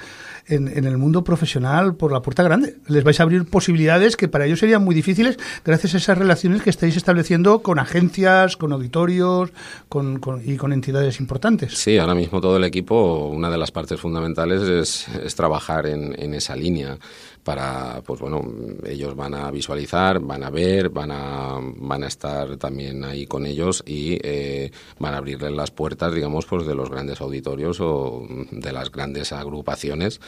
en, en el mundo profesional por la puerta grande? ¿Les vais a abrir posibilidades que para ellos serían muy difíciles gracias a esas relaciones que estáis estableciendo con agencias, con auditorios con, y con entidades importantes?
Sí, ahora mismo todo el equipo, una de las partes fundamentales es, es trabajar en, en esa línea para, pues bueno, ellos van a visualizar, van a ver, van a, van a estar también ahí con ellos y eh, van a abrirles las puertas, digamos, pues de los grandes auditorios o de las grandes agrupaciones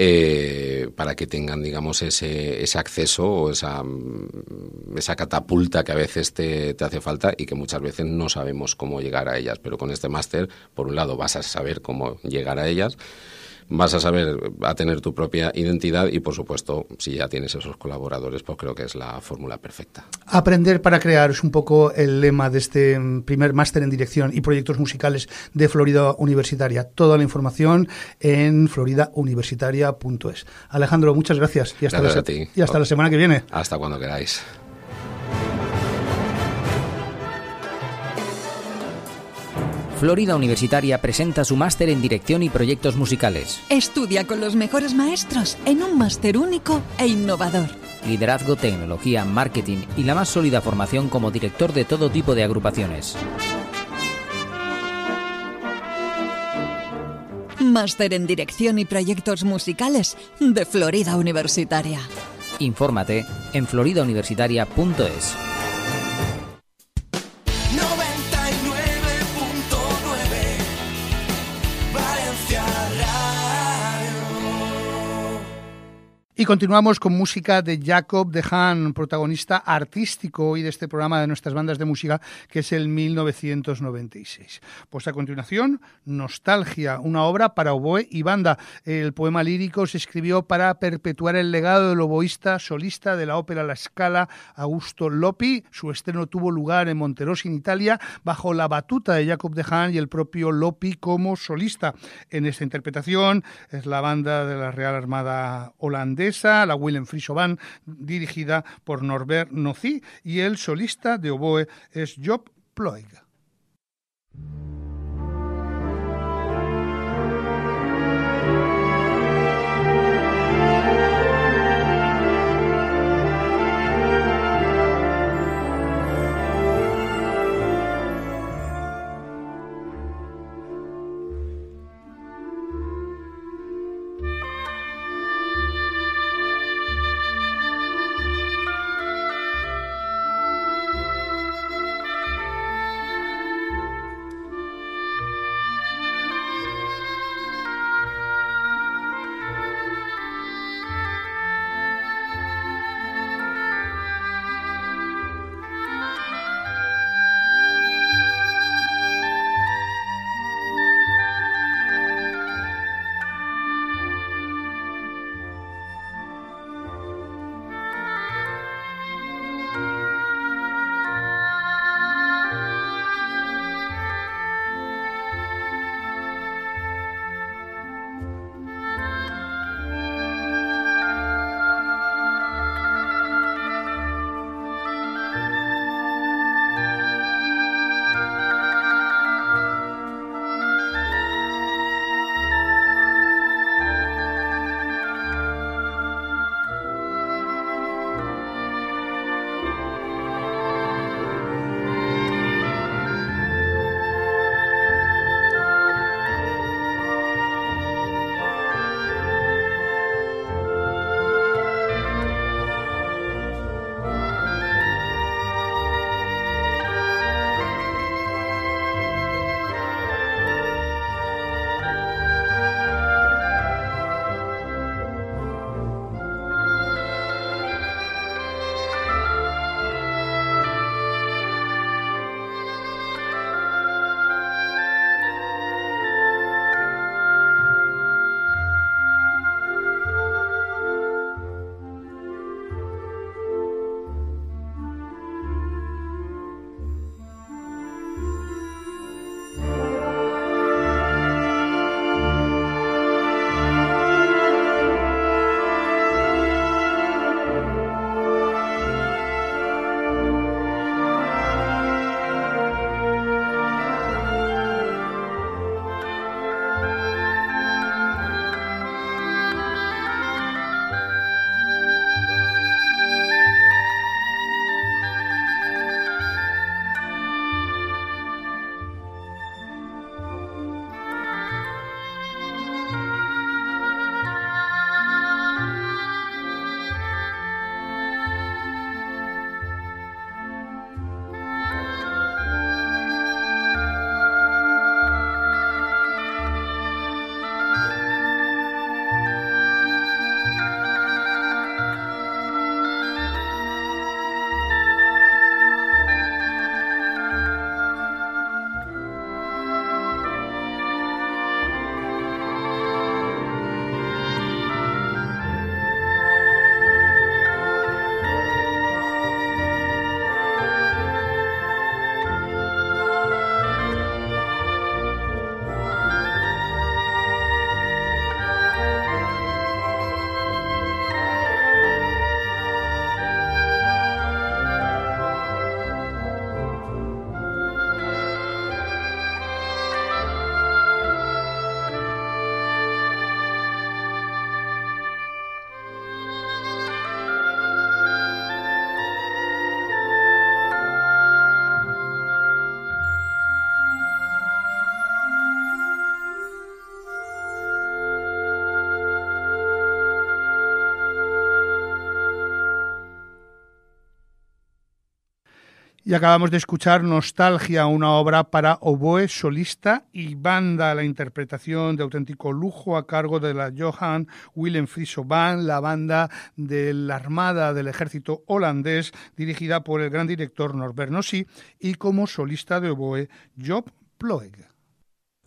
eh, para que tengan, digamos, ese, ese acceso o esa, mm, esa catapulta que a veces te, te hace falta y que muchas veces no sabemos cómo llegar a ellas. Pero con este máster, por un lado, vas a saber cómo llegar a ellas, vas a saber a tener tu propia identidad y, por supuesto, si ya tienes esos colaboradores, pues creo que es la fórmula perfecta.
Aprender para crear es un poco el lema de este mm, primer máster en dirección y proyectos musicales de Florida Universitaria. Toda la información en floridauniversitaria.es. Alejandro, muchas gracias y hasta,
Gracias
la,
a ti.
y hasta la semana que viene.
Hasta cuando queráis.
Florida Universitaria presenta su máster en dirección y proyectos musicales.
Estudia con los mejores maestros en un máster único e innovador.
Liderazgo, tecnología, marketing y la más sólida formación como director de todo tipo de agrupaciones.
Máster en Dirección y Proyectos Musicales de Florida Universitaria.
Infórmate en floridauniversitaria.es.
Y continuamos con música de Jacob de Haan, protagonista artístico hoy de este programa de nuestras bandas de música, que es el 1996. Pues a continuación, Nostalgia, una obra para oboe y banda. El poema lírico se escribió para perpetuar el legado del oboísta solista de la ópera La Scala, Augusto Lopi. Su estreno tuvo lugar en Monterosi, en Italia, bajo la batuta de Jacob de Haan y el propio Lopi como solista. En esta interpretación es la banda de la Real Armada holandesa la Willem Friso Band, dirigida por Norbert Nocy, y el solista de oboe es Job Ploeg. Y acabamos de escuchar Nostalgia, una obra para oboe, solista y banda, la interpretación de auténtico lujo a cargo de la Johan Willem Friso Band, la banda de la Armada del Ejército holandés, dirigida por el gran director Norbert Nossi, y como solista de oboe Job Ploeg.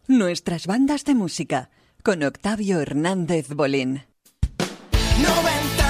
Nuestras bandas de música, con Octavio Hernández Bolín.
99.9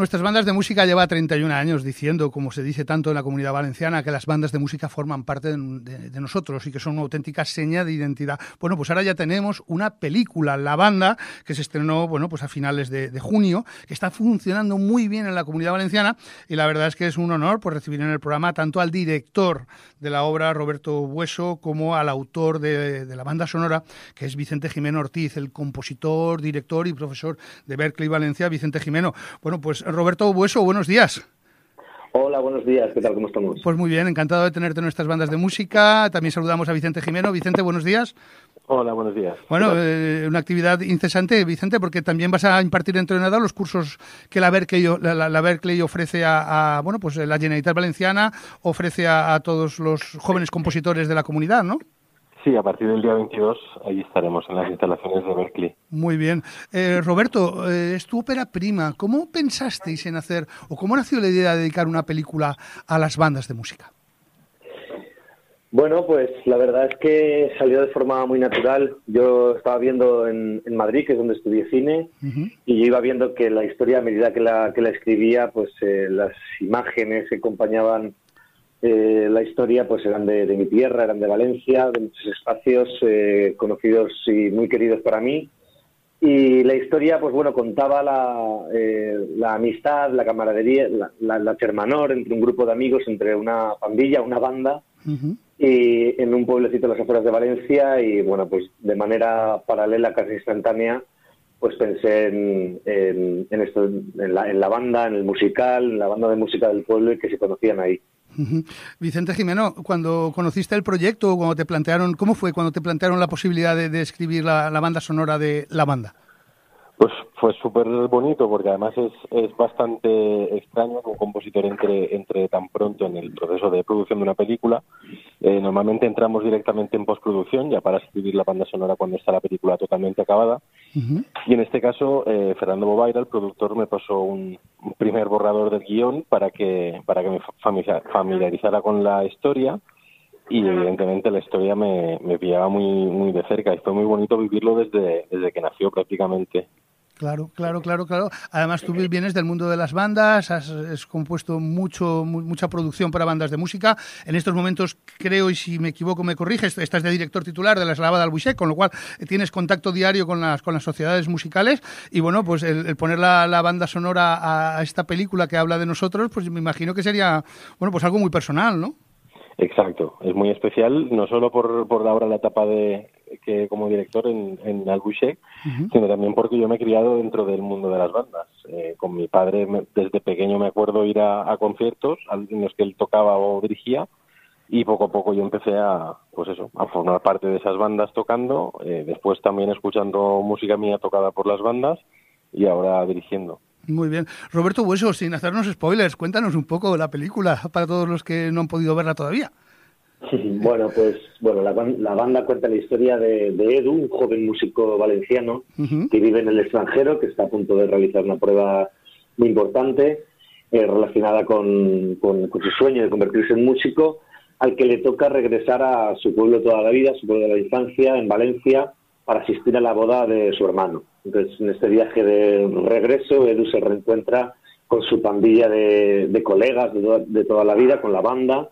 Nuestras bandas de música lleva 31 años diciendo, como se dice tanto en la comunidad valenciana, que las bandas de música forman parte de, nosotros y que son una auténtica seña de identidad. Bueno, pues ahora ya tenemos una película, La Banda, que se estrenó, bueno, pues a finales de, junio, que está funcionando muy bien en la comunidad valenciana y la verdad es que es un honor pues, recibir en el programa tanto al director de la obra, Roberto Bueso, como al autor de la banda sonora, que es Vicente Jimeno Ortiz, el compositor, director y profesor de Berkeley Valencia, Vicente Jimeno. Bueno, pues Roberto Bueso, buenos días.
Hola, buenos días. ¿Qué tal? ¿Cómo estamos?
Pues muy bien, encantado de tenerte en nuestras bandas de música. También saludamos a Vicente Jimeno. Vicente, buenos días.
Hola, buenos días.
Bueno, eh, una actividad incesante, Vicente, porque también vas a impartir dentro de nada los cursos que la Berkeley, la, la- la Berkeley ofrece a, a, bueno, pues la Generalitat Valenciana ofrece a, a todos los jóvenes compositores de la comunidad, ¿no?
Sí, a partir del día 22 ahí estaremos en las instalaciones de Berkeley.
Muy bien. Eh, Roberto, eh, es tu ópera prima. ¿Cómo pensasteis en hacer, o cómo nació la idea de dedicar una película a las bandas de música?
Bueno, pues la verdad es que salió de forma muy natural. Yo estaba viendo en, en Madrid, que es donde estudié cine, y yo iba viendo que la historia, a medida que la, que la escribía, pues eh, las imágenes que acompañaban eh, la historia pues eran de, de mi tierra, eran de Valencia, de muchos espacios eh, conocidos y muy queridos para mí. Y la historia, pues bueno, contaba la, eh, la amistad, la camaradería, la, la, la hermanor entre un grupo de amigos, entre una pandilla, una banda, y en un pueblecito de las afueras de Valencia y bueno, pues de manera paralela, casi instantánea, pues pensé en, en, en esto, en la, en la banda, en el musical, en la banda de música del pueblo y que se conocían ahí.
Vicente Jimeno, cuando conociste el proyecto, cuando te plantearon, ¿cómo fue cuando te plantearon la posibilidad de, escribir la banda sonora de la banda?
Pues fue súper bonito porque además es, es bastante extraño que un compositor entre, entre tan pronto en el proceso de producción de una película. Eh, normalmente entramos directamente en postproducción ya para escribir la banda sonora cuando está la película totalmente acabada. Y en este caso, eh, Fernando Bobaira, el productor, me pasó un, un primer borrador del guion para que, para que me familia- familiarizara con la historia y evidentemente la historia me, me pillaba muy, muy de cerca y fue muy bonito vivirlo desde, desde que nació prácticamente.
Claro, claro, claro, claro. Además, tú vienes del mundo de las bandas, has, compuesto mucho, mu- mucha producción para bandas de música. En estos momentos, creo, y si me equivoco, me corriges, estás de director titular de la Eslava de Albuixec, con lo cual eh, tienes contacto diario con las, con las sociedades musicales. Y bueno, pues el, poner la, la banda sonora a, a esta película que habla de nosotros, pues me imagino que sería, bueno, pues algo muy personal, ¿no?
Exacto, es muy especial, no solo por, por ahora la etapa de que como director en, en Albuixec, sino también porque yo me he criado dentro del mundo de las bandas. Eh, con mi padre me- desde pequeño me acuerdo ir a, a conciertos en los que él tocaba o dirigía y poco a poco yo empecé a, pues eso, a formar parte de esas bandas tocando, eh, después también escuchando música mía tocada por las bandas y ahora dirigiendo.
Muy bien. Roberto Hueso, sin hacernos spoilers, cuéntanos un poco la película para todos los que no han podido verla todavía.
Bueno, pues bueno, la, ban- la banda cuenta la historia de, de Edu, un joven músico valenciano que vive en el extranjero, que está a punto de realizar una prueba muy importante eh, relacionada con, con- con su sueño de convertirse en músico, al que le toca regresar a su pueblo toda la vida, su pueblo de la infancia, en Valencia, para asistir a la boda de su hermano. Entonces, en este viaje de regreso, Edu se reencuentra con su pandilla de, de colegas de toda la vida, con la banda,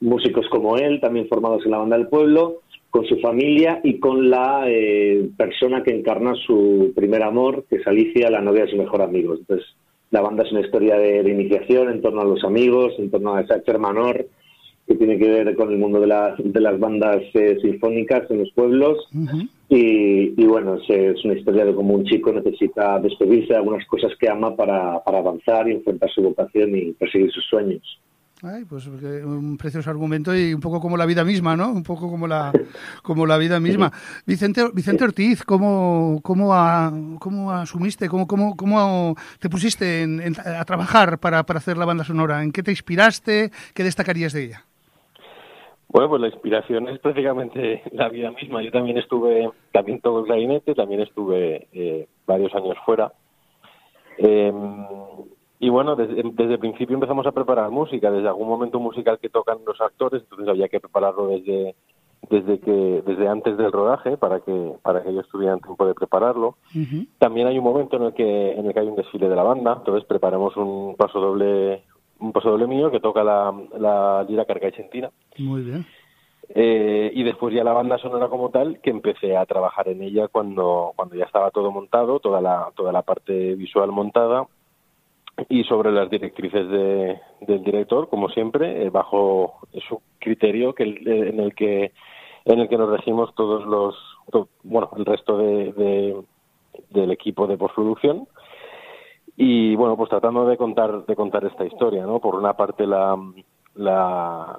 músicos como él, también formados en la banda del pueblo, con su familia y con la eh, persona que encarna su primer amor, que es Alicia, la novia de su mejor amigo. Entonces, la banda es una historia de, de iniciación en torno a los amigos, en torno a esa hermanor que tiene que ver con el mundo de, las de las bandas eh, sinfónicas en los pueblos. Y, y bueno, es, es una historia de cómo un chico necesita despedirse de algunas cosas que ama para, para avanzar y enfrentar su vocación y perseguir sus sueños.
Ay, pues un precioso argumento y un poco como la vida misma, ¿no? Un poco como la, como la vida misma. Vicente, Vicente Ortiz, ¿cómo, cómo, a- cómo asumiste, cómo, cómo, cómo te pusiste en- en- a trabajar para, para hacer la banda sonora? ¿En qué te inspiraste? ¿Qué destacarías de ella?
Bueno, pues la inspiración es prácticamente la vida misma. Yo también estuve, también todo el clarinete, también estuve eh, varios años fuera. Eh, y bueno, desde, desde el principio empezamos a preparar música, desde algún momento musical que tocan los actores, entonces había que prepararlo desde desde que desde antes del rodaje para que para que ellos tuvieran tiempo de prepararlo. También hay un momento en el que en el que hay un desfile de la banda, entonces preparamos un paso doble un paso doble mío que toca la, la lira carga argentina.
Muy bien.
Eh, y después ya la banda sonora como tal, que empecé a trabajar en ella cuando, cuando ya estaba todo montado, toda la, toda la parte visual montada, y sobre las directrices de, del director, como siempre, eh, bajo su criterio que eh, en el que en el que nos regimos todos los bueno el resto de, de- del equipo de postproducción. Y bueno pues tratando de contar de contar esta historia no por una parte la la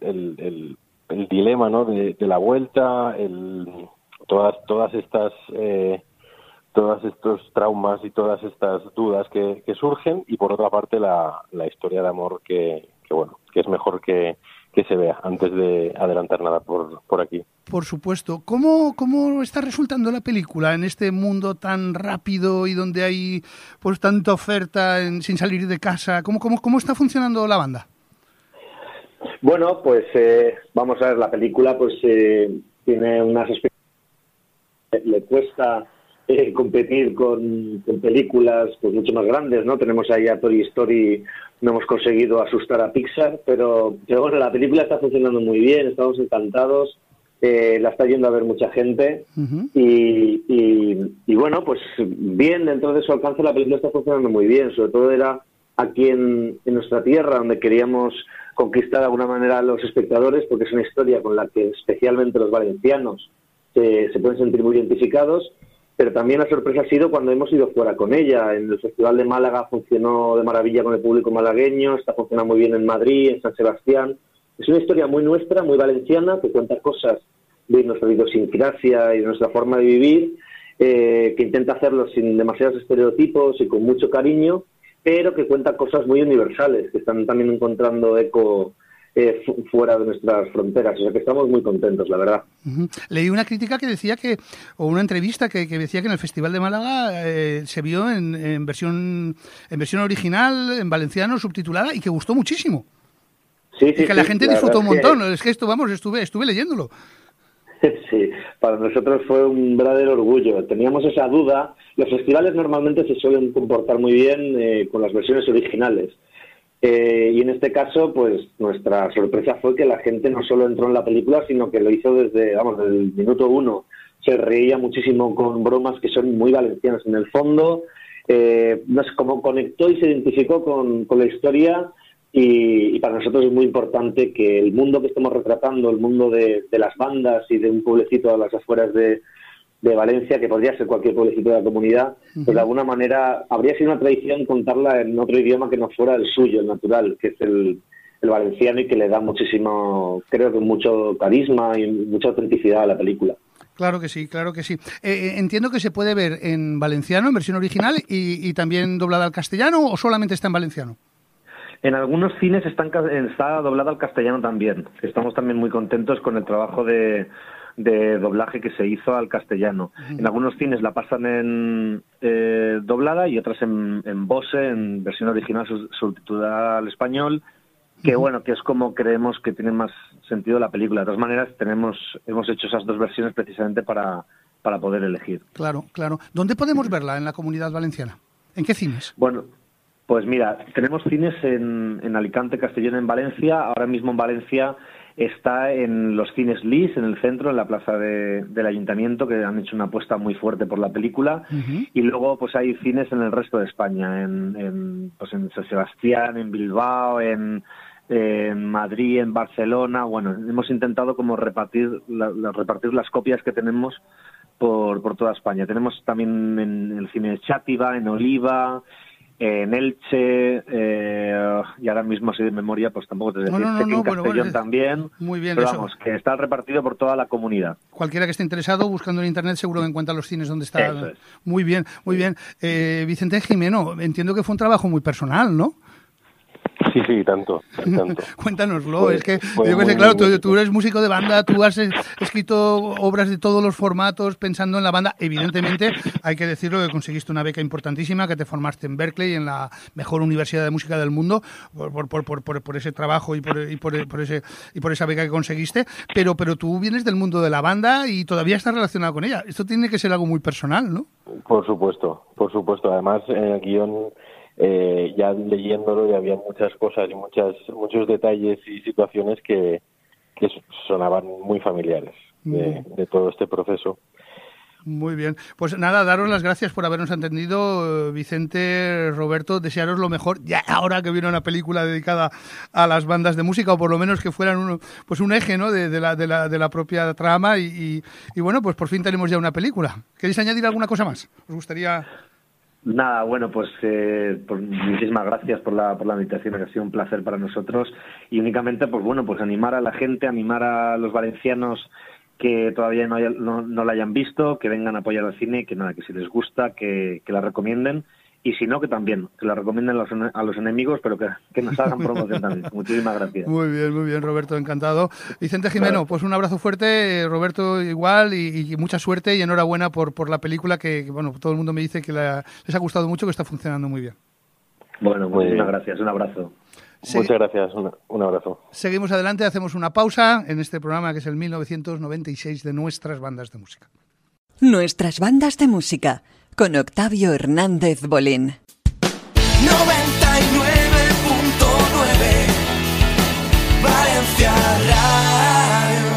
el, el- el dilema no de, de la vuelta el todas todas estas eh, todos estos traumas y todas estas dudas que, que surgen y por otra parte la, la historia de amor que, que bueno que es mejor que, que se vea antes de adelantar nada por, por aquí
Por supuesto. ¿Cómo, ¿Cómo está resultando la película en este mundo tan rápido y donde hay pues tanta oferta en- sin salir de casa? ¿Cómo, cómo, ¿Cómo está funcionando la banda?
Bueno, pues eh, vamos a ver, la película pues eh, tiene unas le cuesta eh, competir con, con películas pues mucho más grandes, ¿no? Tenemos ahí a Toy Story, no hemos conseguido asustar a Pixar, pero, pero bueno, la película está funcionando muy bien, estamos encantados, eh, la está yendo a ver mucha gente y, y, y bueno, pues bien, dentro de su alcance la película está funcionando muy bien, sobre todo era aquí en, en nuestra tierra, donde queríamos conquistar de alguna manera a los espectadores, porque es una historia con la que especialmente los valencianos se, se pueden sentir muy identificados, pero también la sorpresa ha sido cuando hemos ido fuera con ella. En el Festival de Málaga funcionó de maravilla con el público malagueño, está funcionando muy bien en Madrid, en San Sebastián. Es una historia muy nuestra, muy valenciana, que cuenta cosas de nuestra idiosincrasia y de nuestra forma de vivir, eh, que intenta hacerlo sin demasiados estereotipos y con mucho cariño, pero que cuenta cosas muy universales, que están también encontrando eco eh, fu- fuera de nuestras fronteras. O sea que estamos muy contentos, la verdad.
Leí una crítica que decía que, o una entrevista que, que decía que en el Festival de Málaga eh, se vio en, en versión en versión original, en valenciano, subtitulada, y que gustó muchísimo.
Sí,
y
sí,
que la gente
la
disfrutó un
que-
montón. Es que esto, vamos, estuve, estuve leyéndolo.
Sí, para nosotros fue un verdadero orgullo. Teníamos esa duda. Los festivales normalmente se suelen comportar muy bien eh, con las versiones originales. Eh, y en este caso, pues nuestra sorpresa fue que la gente no solo entró en la película, sino que lo hizo desde, vamos, desde el minuto uno. Se reía muchísimo con bromas que son muy valencianas en el fondo. Eh, no sé, como conectó y se identificó con, con la historia y, y para nosotros es muy importante que el mundo que estamos retratando, el mundo de, de las bandas y de un pueblecito a las afueras de, de Valencia, que podría ser cualquier pueblecito de la comunidad, pues de alguna manera habría sido una tradición contarla en otro idioma que no fuera el suyo, el natural, que es el, el valenciano y que le da muchísimo, creo que mucho carisma y mucha autenticidad a la película.
Claro que sí, claro que sí. Eh, eh, entiendo que se puede ver en valenciano, en versión original, y, y también doblada al castellano, o solamente está en valenciano.
En algunos cines está, en ca- está doblada al castellano también. Estamos también muy contentos con el trabajo de, de doblaje que se hizo al castellano. En algunos cines la pasan en eh, doblada y otras en, en Bose, en versión original sub- subtitulada al español, que bueno, que es como creemos que tiene más sentido la película. De todas maneras, tenemos, hemos hecho esas dos versiones precisamente para, para poder elegir.
Claro, claro. ¿Dónde podemos verla en la comunidad valenciana? ¿En qué cines?
Bueno, pues mira, tenemos cines en, en Alicante, Castellón, en Valencia. Ahora mismo en Valencia está en los cines Lis, en el centro, en la plaza de- del ayuntamiento, que han hecho una apuesta muy fuerte por la película. Y luego pues hay cines en el resto de España, en, en, pues, en San Sebastián, en Bilbao, en, en Madrid, en Barcelona. Bueno, hemos intentado como repartir, la- la- repartir las copias que tenemos por, por toda España. Tenemos también en el cine de Chátiva, en Oliva,
en Elche, eh, y ahora mismo así de memoria, pues tampoco te decir,
no, no,
que en Castellón
bueno,
también,
Muy bien,
pero
eso.
vamos, que está repartido por toda la comunidad.
Cualquiera que esté interesado, buscando en internet, seguro que encuentra los cines donde está.
Eso es.
Muy bien, muy bien. Eh, Vicente Jimeno, entiendo que fue un trabajo muy personal, ¿no?
Sí, sí, tanto, tanto.
Cuéntanoslo,
Fue-
es que yo que sé, claro, tú, tú eres músico de banda, tú has eh, escrito obras de todos los formatos pensando en la banda. Evidentemente, hay que decirlo que conseguiste una beca importantísima, que te formaste en Berkeley, en la mejor universidad de música del mundo, por, por, por, por, por- ese trabajo y por, y, por, por ese, y por esa beca que conseguiste. Pero, pero tú vienes del mundo de la banda y todavía estás relacionado con ella. Esto tiene que ser algo muy personal, ¿no?
Por supuesto, por supuesto. Además, en el guion, eh, ya leyéndolo, ya había muchas cosas y muchas, muchos detalles y situaciones que, que sonaban muy familiares de, de todo este proceso.
Muy bien. Pues nada, daros las gracias por habernos atendido, eh, Vicente, Roberto, desearos lo mejor, ya ahora que viene una película dedicada a las bandas de música, o por lo menos que fueran un, pues un eje ¿no? de, de la, de, la, de la propia trama, y, y, y bueno, pues por fin tenemos ya una película. ¿Queréis añadir alguna cosa más? ¿Os gustaría...?
Nada, bueno, pues, eh, pues muchísimas gracias por la, por la invitación, ha sido un placer para nosotros. Y únicamente, pues bueno, pues animar a la gente, animar a los valencianos que todavía no, haya- no, no la hayan visto, que vengan a apoyar al cine, que nada, que si les gusta, que, que la recomienden. Y si no, que también, que la recomienden a los, ene- a los enemigos, pero que, que nos hagan promoción también. Muchísimas gracias.
Muy bien, muy bien, Roberto, encantado. Vicente Jimeno,
Claro.
pues un abrazo fuerte, eh, Roberto igual, y, y mucha suerte y enhorabuena por, por la película que, que, bueno, todo el mundo me dice que la- les ha gustado mucho, que está funcionando muy bien.
Bueno,
Muy
muchísimas gracias. Un abrazo.
Sí.
Muchas gracias, un, un abrazo.
Seguimos adelante, hacemos una pausa en este programa que es el 1996 de nuestras bandas de música.
Nuestras bandas de música con Octavio Hernández Bolín.
99.9 Valencia Radio.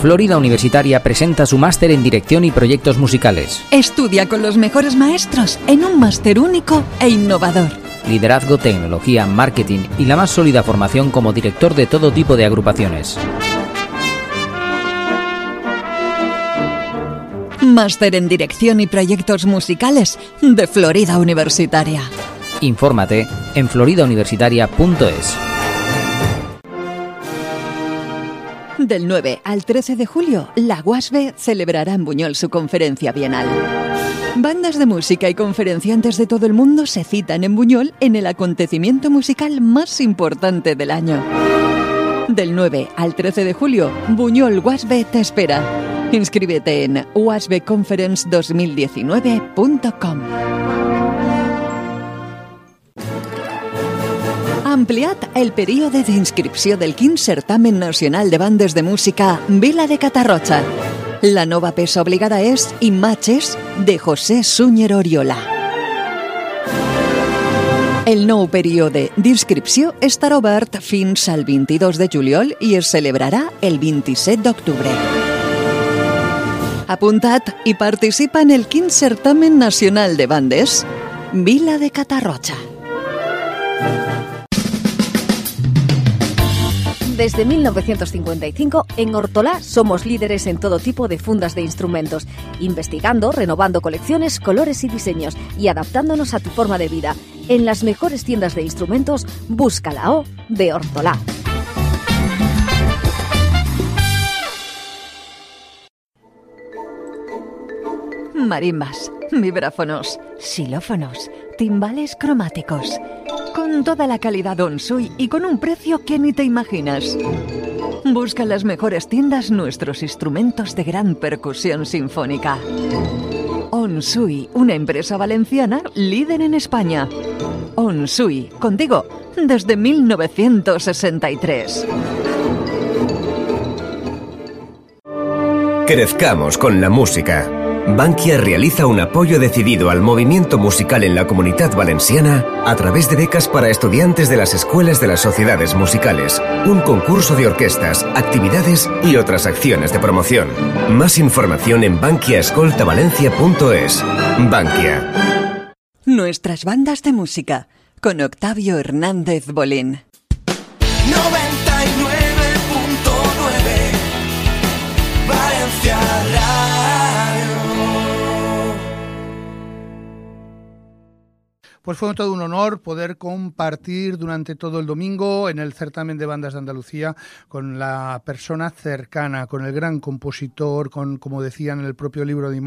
Florida Universitaria presenta su máster en dirección y proyectos musicales.
Estudia con los mejores maestros en un máster único e innovador.
Liderazgo, tecnología, marketing y la más sólida formación como director de todo tipo de agrupaciones.
Máster en dirección y proyectos musicales de Florida Universitaria.
Infórmate en floridauniversitaria.es.
Del 9 al 13 de julio, la UASB celebrará en Buñol su conferencia bienal. Bandas de música y conferenciantes de todo el mundo se citan en Buñol en el acontecimiento musical más importante del año. Del 9 al 13 de julio, Buñol UASB te espera. Inscríbete en wasbconference2019.com. Ampliat el període d'inscripció del 15 Certamen Nacional de Bandes de Música Vila de Catarroja. La nova peça obligada és Imatges de José Súñer Oriola. El nou període d'inscripció estarà obert fins al 22 de juliol i es celebrarà el 27 d'octubre. Apuntat i participa en el 15 Certamen Nacional de Bandes Vila de Catarroja.
Desde 1955, en Hortolá somos líderes en todo tipo de fundas de instrumentos, investigando, renovando colecciones, colores y diseños y adaptándonos a tu forma de vida. En las mejores tiendas de instrumentos, busca la O de Hortolá.
Marimbas, vibráfonos, xilófonos, timbales cromáticos. Con toda la calidad Onsui y con un precio que ni te imaginas. Busca en las mejores tiendas nuestros instrumentos de gran percusión sinfónica. Onsui, una empresa valenciana líder en España. Onsui, contigo, desde 1963.
Crezcamos con la música. Bankia realiza un apoyo decidido al movimiento musical en la comunidad valenciana a través de becas para estudiantes de las escuelas de las sociedades musicales, un concurso de orquestas, actividades y otras acciones de promoción. Más información en bankiaescoltavalencia.es. Bankia.
Nuestras bandas de música con Octavio Hernández Bolín.
99.9
Pues fue todo un honor poder compartir durante todo el domingo en el certamen de bandas de Andalucía con la persona cercana, con el gran compositor, con, como decían en el propio libro de,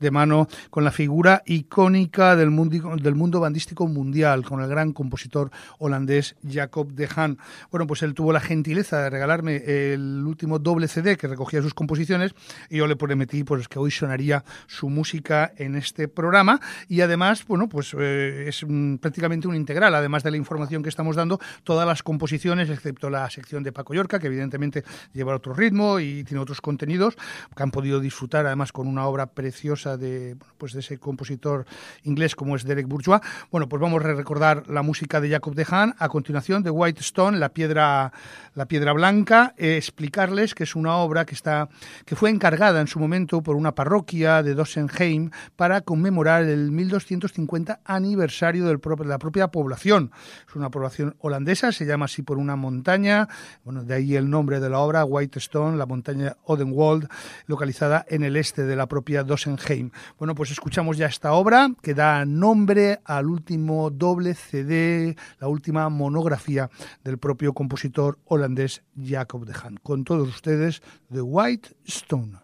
de mano, con la figura icónica del mundo, del mundo bandístico mundial, con el gran compositor holandés Jacob de Haan. Bueno, pues él tuvo la gentileza de regalarme el último doble CD que recogía sus composiciones y yo le prometí pues que hoy sonaría su música en este programa y además, bueno, pues eh, es prácticamente un integral, además de la información que estamos dando, todas las composiciones, excepto la sección de Paco Yorca, que evidentemente lleva otro ritmo y tiene otros contenidos, que han podido disfrutar además con una obra preciosa de, pues de ese compositor inglés como es Derek Bourgeois. Bueno, pues vamos a recordar la música de Jacob de Haan, a continuación de White Stone, La Piedra, la piedra Blanca, eh, explicarles que es una obra que, está, que fue encargada en su momento por una parroquia de Dossenheim para conmemorar el 1250 aniversario de la propia población. Es una población holandesa, se llama así por una montaña, bueno, de ahí el nombre de la obra, White Stone, la montaña Odenwald, localizada en el este de la propia Dossenheim. Bueno, pues escuchamos ya esta obra que da nombre al último doble CD, la última monografía del propio compositor holandés Jacob de Haan. Con todos ustedes, The White Stone.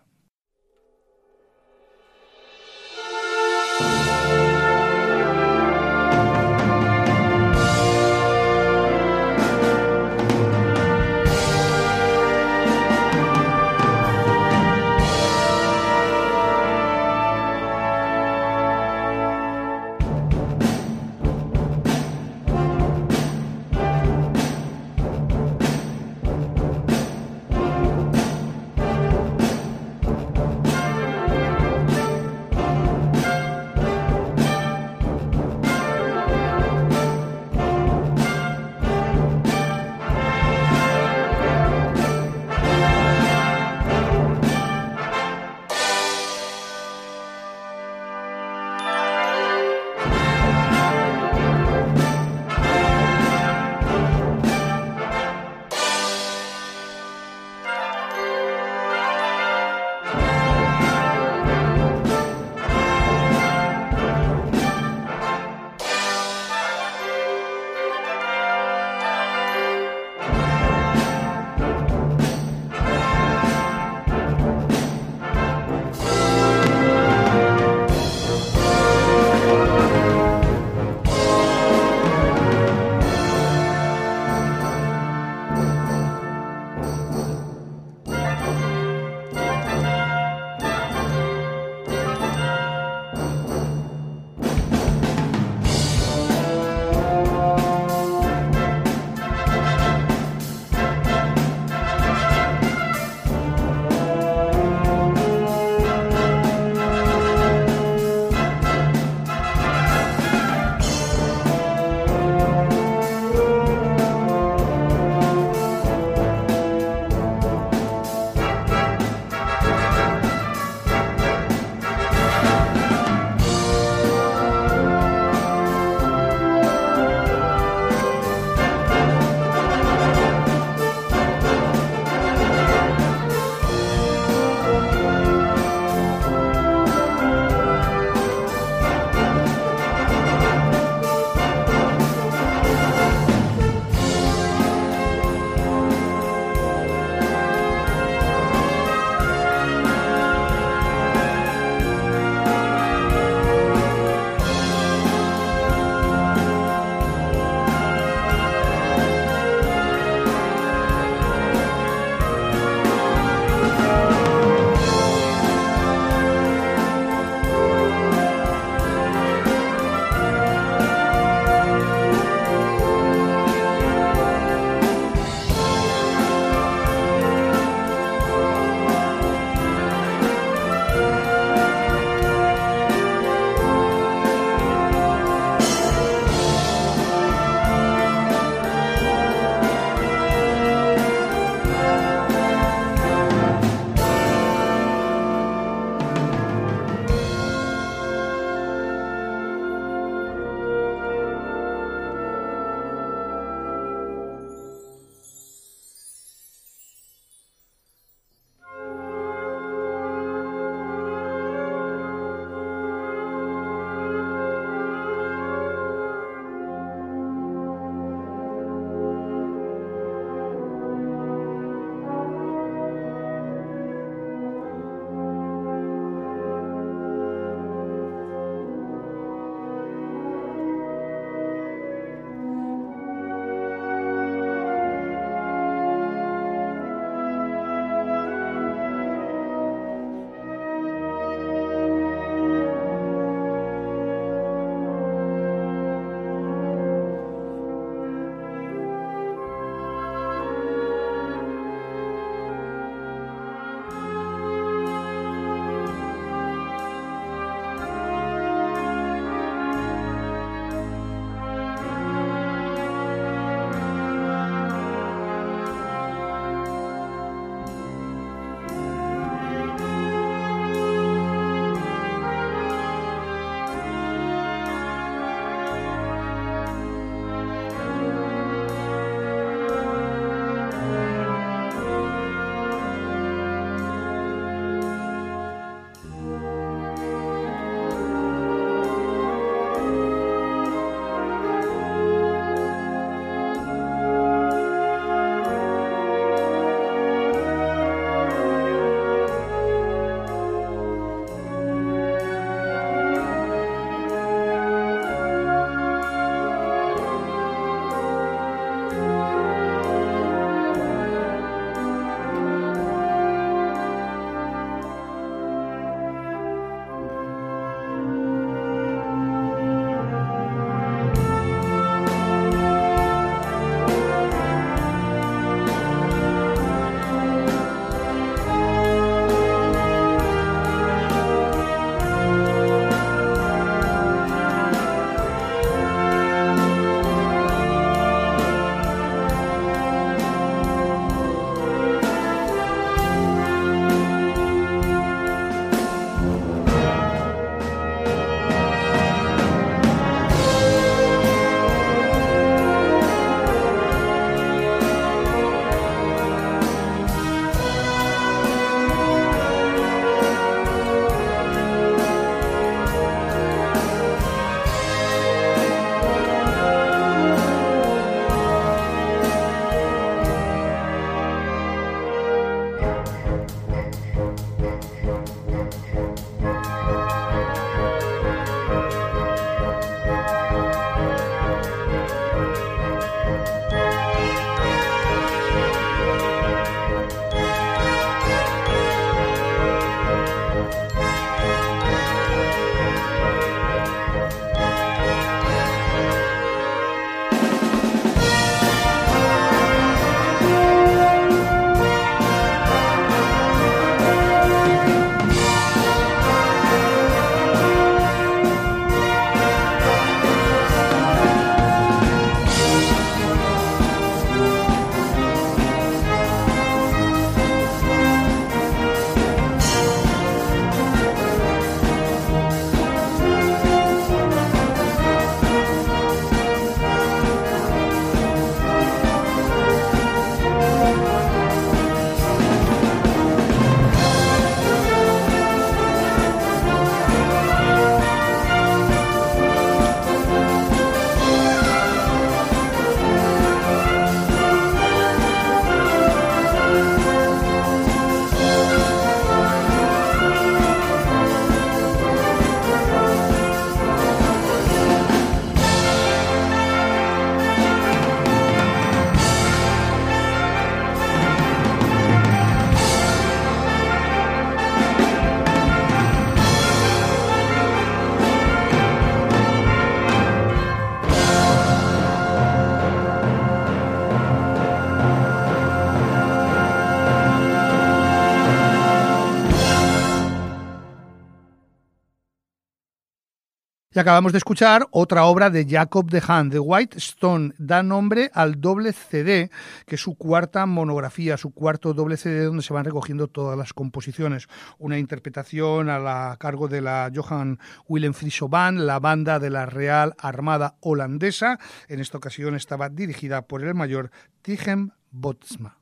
Y acabamos de escuchar otra obra de Jacob de Haan, The White Stone, da nombre al doble CD, que es su cuarta monografía, su cuarto doble CD donde se van recogiendo todas las composiciones. Una interpretación a, la, cargo de la Johan Willem Friso Band, la banda de la Real Armada Holandesa. En esta ocasión estaba dirigida por el mayor Tigem Botsma.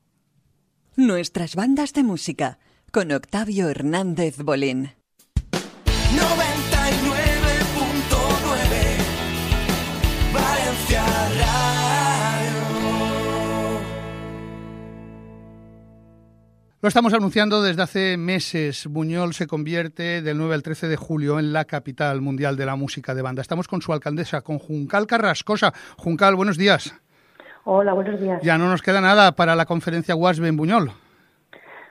Nuestras bandas de música, con Octavio Hernández Bolín.
99
Lo estamos anunciando desde hace meses. Buñol se convierte del 9 al 13 de julio en la capital mundial de la música de banda. Estamos con su alcaldesa, con Juncal Carrascosa. Juncal, buenos días.
Hola, buenos días.
Ya no nos queda nada para la conferencia WASB en Buñol.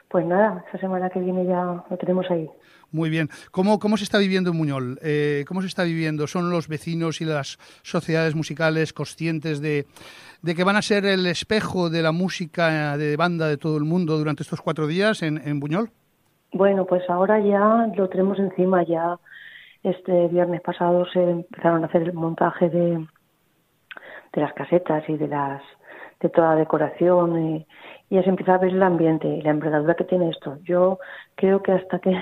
Pues nada, esta semana que viene ya lo tenemos ahí.
Muy bien. ¿Cómo, cómo se está viviendo en Buñol? Eh, ¿Cómo se está viviendo? ¿Son los vecinos y las sociedades musicales conscientes de, de que van a ser el espejo de la música de banda de todo el mundo durante estos cuatro días en, en Buñol?
Bueno, pues ahora ya lo tenemos encima. Ya este viernes pasado se empezaron a hacer el montaje de, de las casetas y de las de toda la decoración y, y ya se empieza a ver el ambiente y la envergadura que tiene esto. Yo creo que hasta que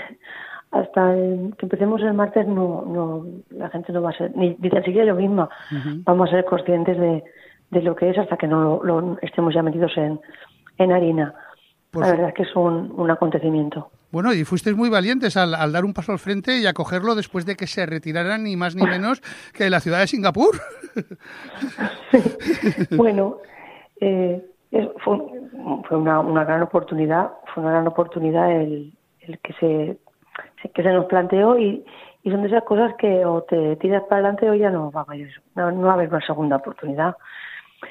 hasta que empecemos el martes no, no la gente no va a ser ni, ni tan siquiera yo misma vamos a ser conscientes de, de lo que es hasta que no lo, estemos ya metidos en, en harina. la verdad es que es un, un acontecimiento.
Bueno, y fuisteis muy valientes al, al, dar un paso al frente y acogerlo después de que se retiraran ni más ni menos que de la ciudad de Singapur.
bueno, eh, fue, fue una, una, gran oportunidad, fue una gran oportunidad el, el que se que se nos planteó y, y son de esas cosas que o te tiras para adelante o ya no va a haber, no, no va a haber una segunda oportunidad.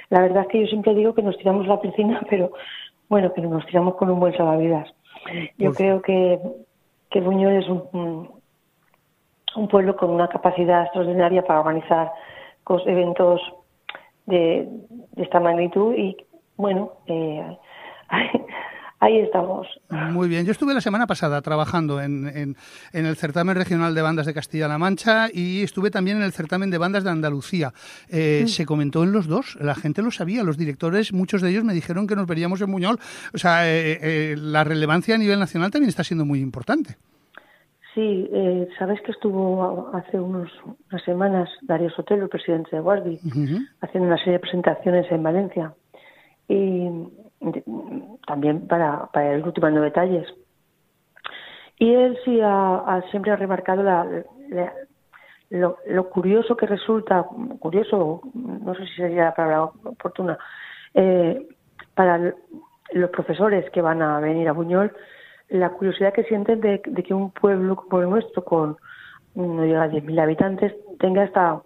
La verdad es que yo siempre digo que nos tiramos la piscina, pero bueno, pero nos tiramos con un buen salvavidas. Yo pues... creo que, que Buñol es un, un pueblo con una capacidad extraordinaria para organizar eventos de, de esta magnitud y bueno, eh, ahí estamos.
Muy bien, yo estuve la semana pasada trabajando en, en, en, el certamen regional de bandas de Castilla-La Mancha y estuve también en el certamen de bandas de Andalucía. Eh, mm. Se comentó en los dos, la gente lo sabía, los directores, muchos de ellos me dijeron que nos veríamos en Muñol. O sea, eh, eh, la relevancia a nivel nacional también está siendo muy importante.
Sí, eh, sabes que estuvo hace unos, unas semanas Darío Sotelo, el presidente de Guardi, uh -huh. haciendo una serie de presentaciones en Valencia. Y también para, para ir ultimando detalles. Y él sí ha, siempre ha remarcado la, la, lo, lo, curioso que resulta, curioso, no sé si sería la palabra oportuna, eh, para los profesores que van a venir a Buñol, la curiosidad que sienten de, de que un pueblo como el nuestro, con no llega a 10.000 habitantes, tenga esta,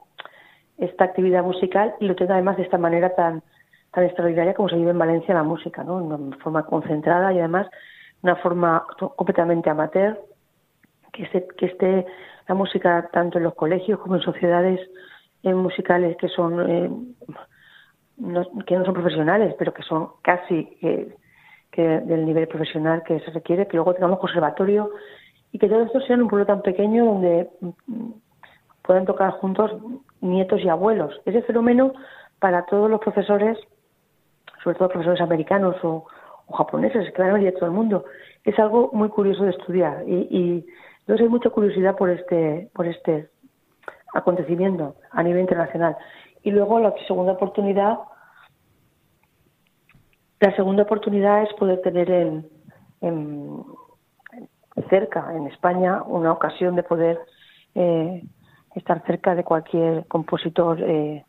esta actividad musical y lo tenga además de esta manera tan, tan extraordinaria como se vive en Valencia la música, ¿no? Una forma concentrada y además una forma completamente amateur, que esté, que esté la música tanto en los colegios como en sociedades eh, musicales que son eh, no, que no son profesionales, pero que son casi eh, que del nivel profesional que se requiere, que luego tengamos conservatorio y que todo esto sea en un pueblo tan pequeño donde mm, puedan tocar juntos nietos y abuelos. Ese fenómeno para todos los profesores sobre todo profesores americanos o, o japoneses, que van de todo el mundo. Es algo muy curioso de estudiar y, y entonces hay mucha curiosidad por este, por este acontecimiento a nivel internacional. Y luego la segunda oportunidad, la segunda oportunidad es poder tener en, en cerca, en España, una ocasión de poder eh, estar cerca de cualquier compositor eh,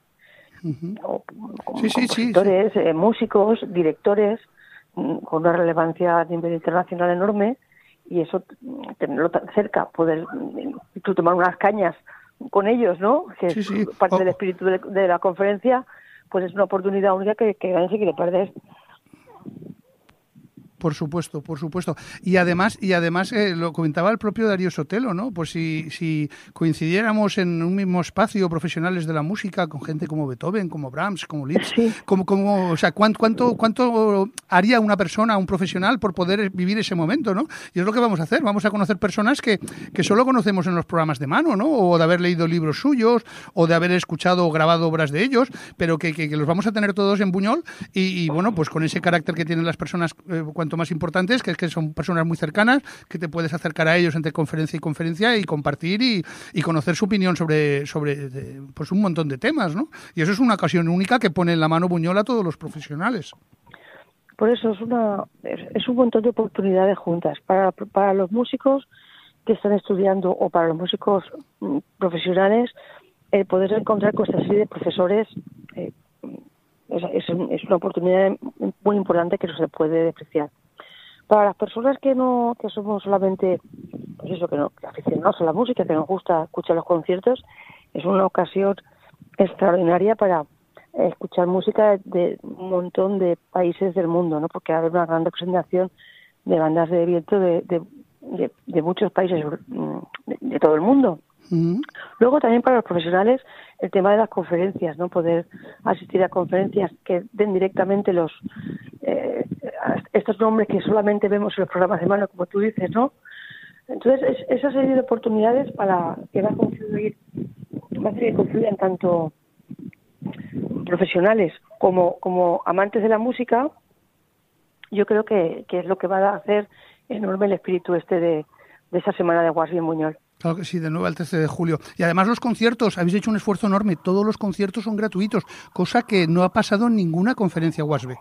uh -huh. como sí, compositores, sí, sí. Eh, músicos, directores, mm, con una relevancia a nivel internacional enorme y eso, tenerlo tan cerca, poder incluso tomar unas cañas con ellos, ¿no? Que es parte oh. del espíritu de, de, la conferencia, pues es una oportunidad única que, que nadie se quiere perder.
Por supuesto, por supuesto. Y además, y además eh, lo comentaba el propio Darío Sotelo, ¿no? Pues si, si coincidiéramos en un mismo espacio profesionales de la música con gente como Beethoven, como Brahms, como Liszt, como, como, o sea, ¿cuánto, cuánto, cuánto haría una persona, un profesional, por poder vivir ese momento, ¿no? Y es lo que vamos a hacer. Vamos a conocer personas que, que solo conocemos en los programas de mano, ¿no? O de haber leído libros suyos, o de haber escuchado o grabado obras de ellos, pero que, que, los vamos a tener todos en Buñol y, bueno, pues con ese carácter que tienen las personas eh, cuanto más importantes, que es que son personas muy cercanas, que te puedes acercar a ellos entre conferencia y conferencia y compartir y, y conocer su opinión sobre, sobre pues un montón de temas, ¿no? Y eso es una ocasión única que pone en la mano Buñol a todos los profesionales.
Por eso es, una, es un montón de oportunidades juntas para, para los músicos que están estudiando o para los músicos mm, profesionales el poder encontrar con esta serie de profesores eh, es, es, una oportunidad muy importante que no se puede despreciar. Para las personas que no que somos solamente pues eso que no aficionados a la música, que nos gusta escuchar los conciertos, es una ocasión extraordinaria para escuchar música de un montón de países del mundo, ¿no? Porque va a haber una gran representación de bandas de viento de, de, de, muchos países mm, de todo el mundo. Luego también para los profesionales el tema de las conferencias, no poder asistir a conferencias que den directamente los eh, estos nombres que solamente vemos en los programas de mano, como tú dices, ¿no? Entonces esa serie de oportunidades para que va a confluir, va a hacer que confluyan tanto profesionales como como amantes de la música, yo creo que, es lo que va a hacer enorme el espíritu este de, de esa semana de Guasby en Buñol.
Claro que sí, de nuevo al 13 de julio. Y además los conciertos, habéis hecho un esfuerzo enorme, todos los conciertos son gratuitos, cosa que no ha pasado en ninguna conferencia WASB.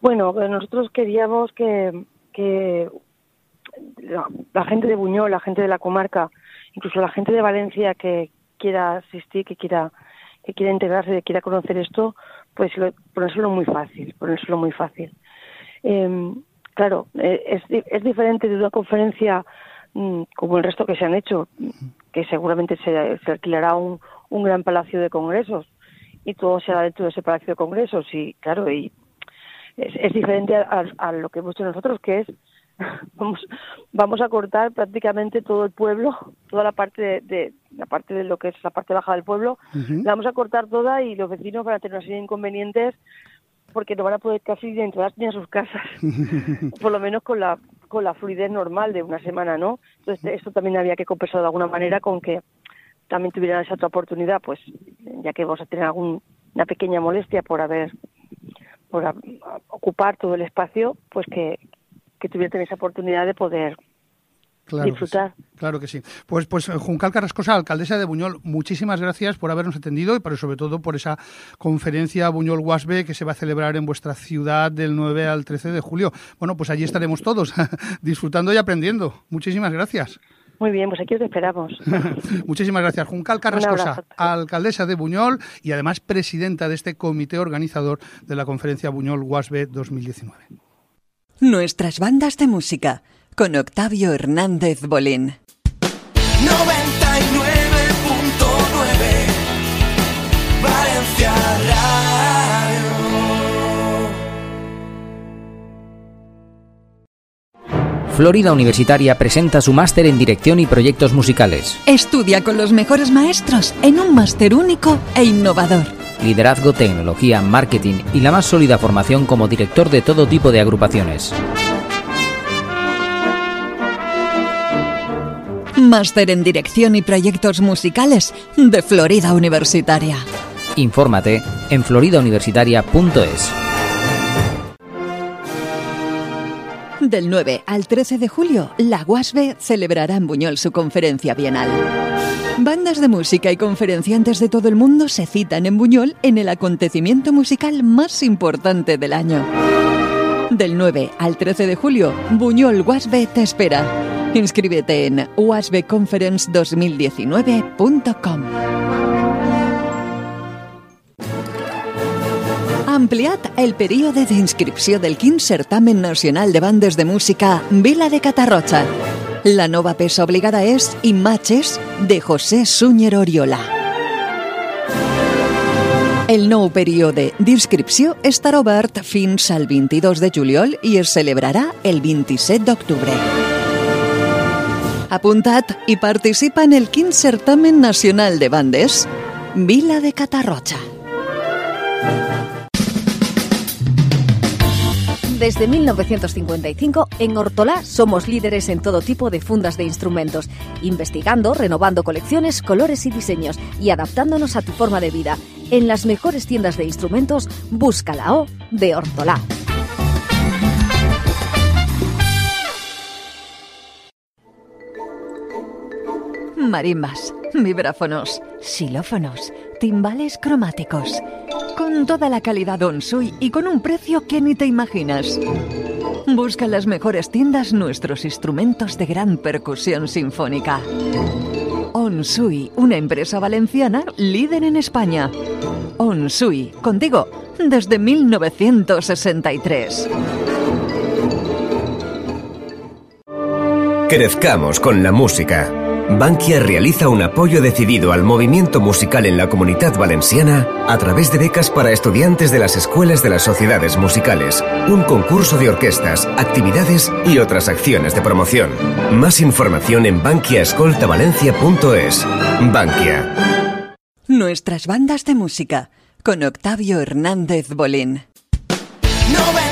Bueno, pues nosotros queríamos que, que la, gente de Buñol, la gente de la comarca, incluso la gente de Valencia que quiera asistir, que quiera que quiera integrarse, que quiera conocer esto, pues lo, ponérselo muy fácil, ponérselo muy fácil. Eh, claro, eh, es, es diferente de una conferencia Mm, como el resto que se han hecho, que seguramente se, alquilará un, un gran palacio de congresos y todo será dentro de ese palacio de congresos y claro y es, diferente a, lo que hemos hecho nosotros que es vamos vamos a cortar prácticamente todo el pueblo toda la parte de, la parte de lo que es la parte baja del pueblo. La vamos a cortar toda y los vecinos van a tener una serie de inconvenientes porque no van a poder casi entrar ni a sus casas. Por lo menos con la con la fluidez normal de una semana, ¿no? Entonces, esto también había que compensar de alguna manera con que también tuvieran esa otra oportunidad, pues ya que vamos a tener alguna pequeña molestia por haber, por ocupar todo el espacio, pues que, que tuvieran esa oportunidad de poder
Claro
disfrutar.
Que sí, claro que sí. Pues, pues Juncal Carrascosa, alcaldesa de Buñol, muchísimas gracias por habernos atendido y pero sobre todo por esa conferencia Buñol Guasbe que se va a celebrar en vuestra ciudad del 9 al 13 de julio. Bueno, pues allí estaremos todos disfrutando y aprendiendo. Muchísimas gracias.
Muy bien, pues aquí os esperamos.
Muchísimas gracias. Juncal Carrascosa, alcaldesa de Buñol y además presidenta de este comité organizador de la conferencia Buñol Guasbe 2019.
Nuestras bandas de música con Octavio Hernández Bolín.
99.9
Florida Universitaria presenta su máster en Dirección y Proyectos Musicales.
Estudia con los mejores maestros en un máster único e innovador.
Liderazgo, tecnología, marketing y la más sólida formación como director de todo tipo de agrupaciones.
Máster en Dirección y Proyectos Musicales de Florida Universitaria.
Infórmate en floridauniversitaria.es.
Del 9 al 13 de julio, la UASB celebrará en Buñol su conferencia bienal. Bandas de música y conferenciantes de todo el mundo se citan en Buñol en el acontecimiento musical más importante del año. Del 9 al 13 de julio, Buñol UASB te espera. Inscríbete en wasbconference2019.com. Ampliat el període d'inscripció del 15 Certamen Nacional de Bandes de Música Vila de Catarroja. La nova peça obligada és Imatges de José Súñer Oriola. El nou període d'inscripció estarà obert fins al 22 de juliol i es celebrarà el 27 d'octubre. Apuntat i participa en el quin certamen nacional de bandes Vila de Catarroja.
Desde 1955, en Hortolá somos líderes en todo tipo de fundas de instrumentos, investigando, renovando colecciones, colores y diseños y adaptándonos a tu forma de vida. En las mejores tiendas de instrumentos, busca la O de Hortolá.
Marimbas, vibráfonos, xilófonos, timbales cromáticos. Con toda la calidad Onsui y con un precio que ni te imaginas. Busca en las mejores tiendas nuestros instrumentos de gran percusión sinfónica. Onsui, una empresa valenciana líder en España. Onsui, contigo, desde 1963.
Crezcamos con la música. Bankia realiza un apoyo decidido al movimiento musical en la comunidad valenciana a través de becas para estudiantes de las escuelas de las sociedades musicales, un concurso de orquestas, actividades y otras acciones de promoción. Más información en bankiaescoltavalencia.es. Bankia.
Nuestras bandas de música con Octavio Hernández Bolín.
99.9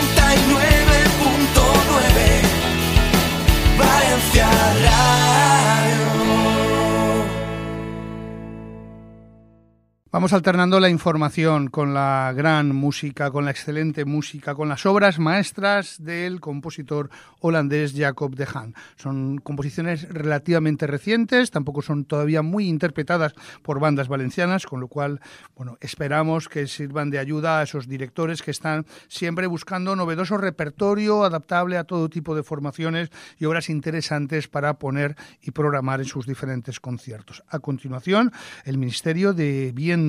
Vamos alternando la información con la gran música, con la excelente música, con las obras maestras del compositor holandés Jacob de Haan. Son composiciones relativamente recientes, tampoco son todavía muy interpretadas por bandas valencianas, con lo cual, bueno, esperamos que sirvan de ayuda a esos directores que están siempre buscando novedoso repertorio adaptable a todo tipo de formaciones y obras interesantes para poner y programar en sus diferentes conciertos. A continuación, el Ministerio de Bien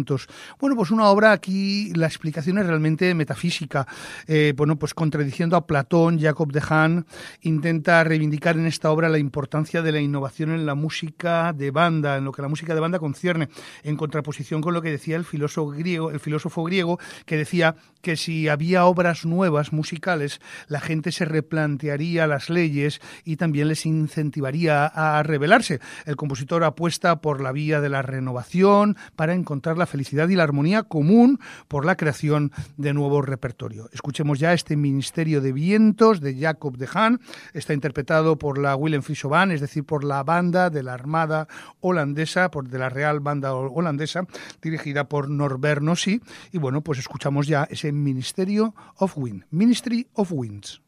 bueno, pues una obra aquí, la explicación es realmente metafísica. Eh, bueno, pues contradiciendo a Platón, Jacob de Haan intenta reivindicar en esta obra la importancia de la innovación en la música de banda, en lo que la música de banda concierne, en contraposición con lo que decía el filósofo griego, el filósofo griego que decía que si había obras nuevas musicales, la gente se replantearía las leyes y también les incentivaría a rebelarse. El compositor apuesta por la vía de la renovación para encontrar la felicidad y la armonía común por la creación de nuevo repertorio. Escuchemos ya este Ministerio de Vientos de Jacob de Haan. Está interpretado por la Willem Friso es decir, por la banda de la Armada holandesa, por de la Real Banda holandesa, dirigida por Norbert Nossi. Y bueno, pues escuchamos ya ese Ministerio of Wind, Ministry of Winds.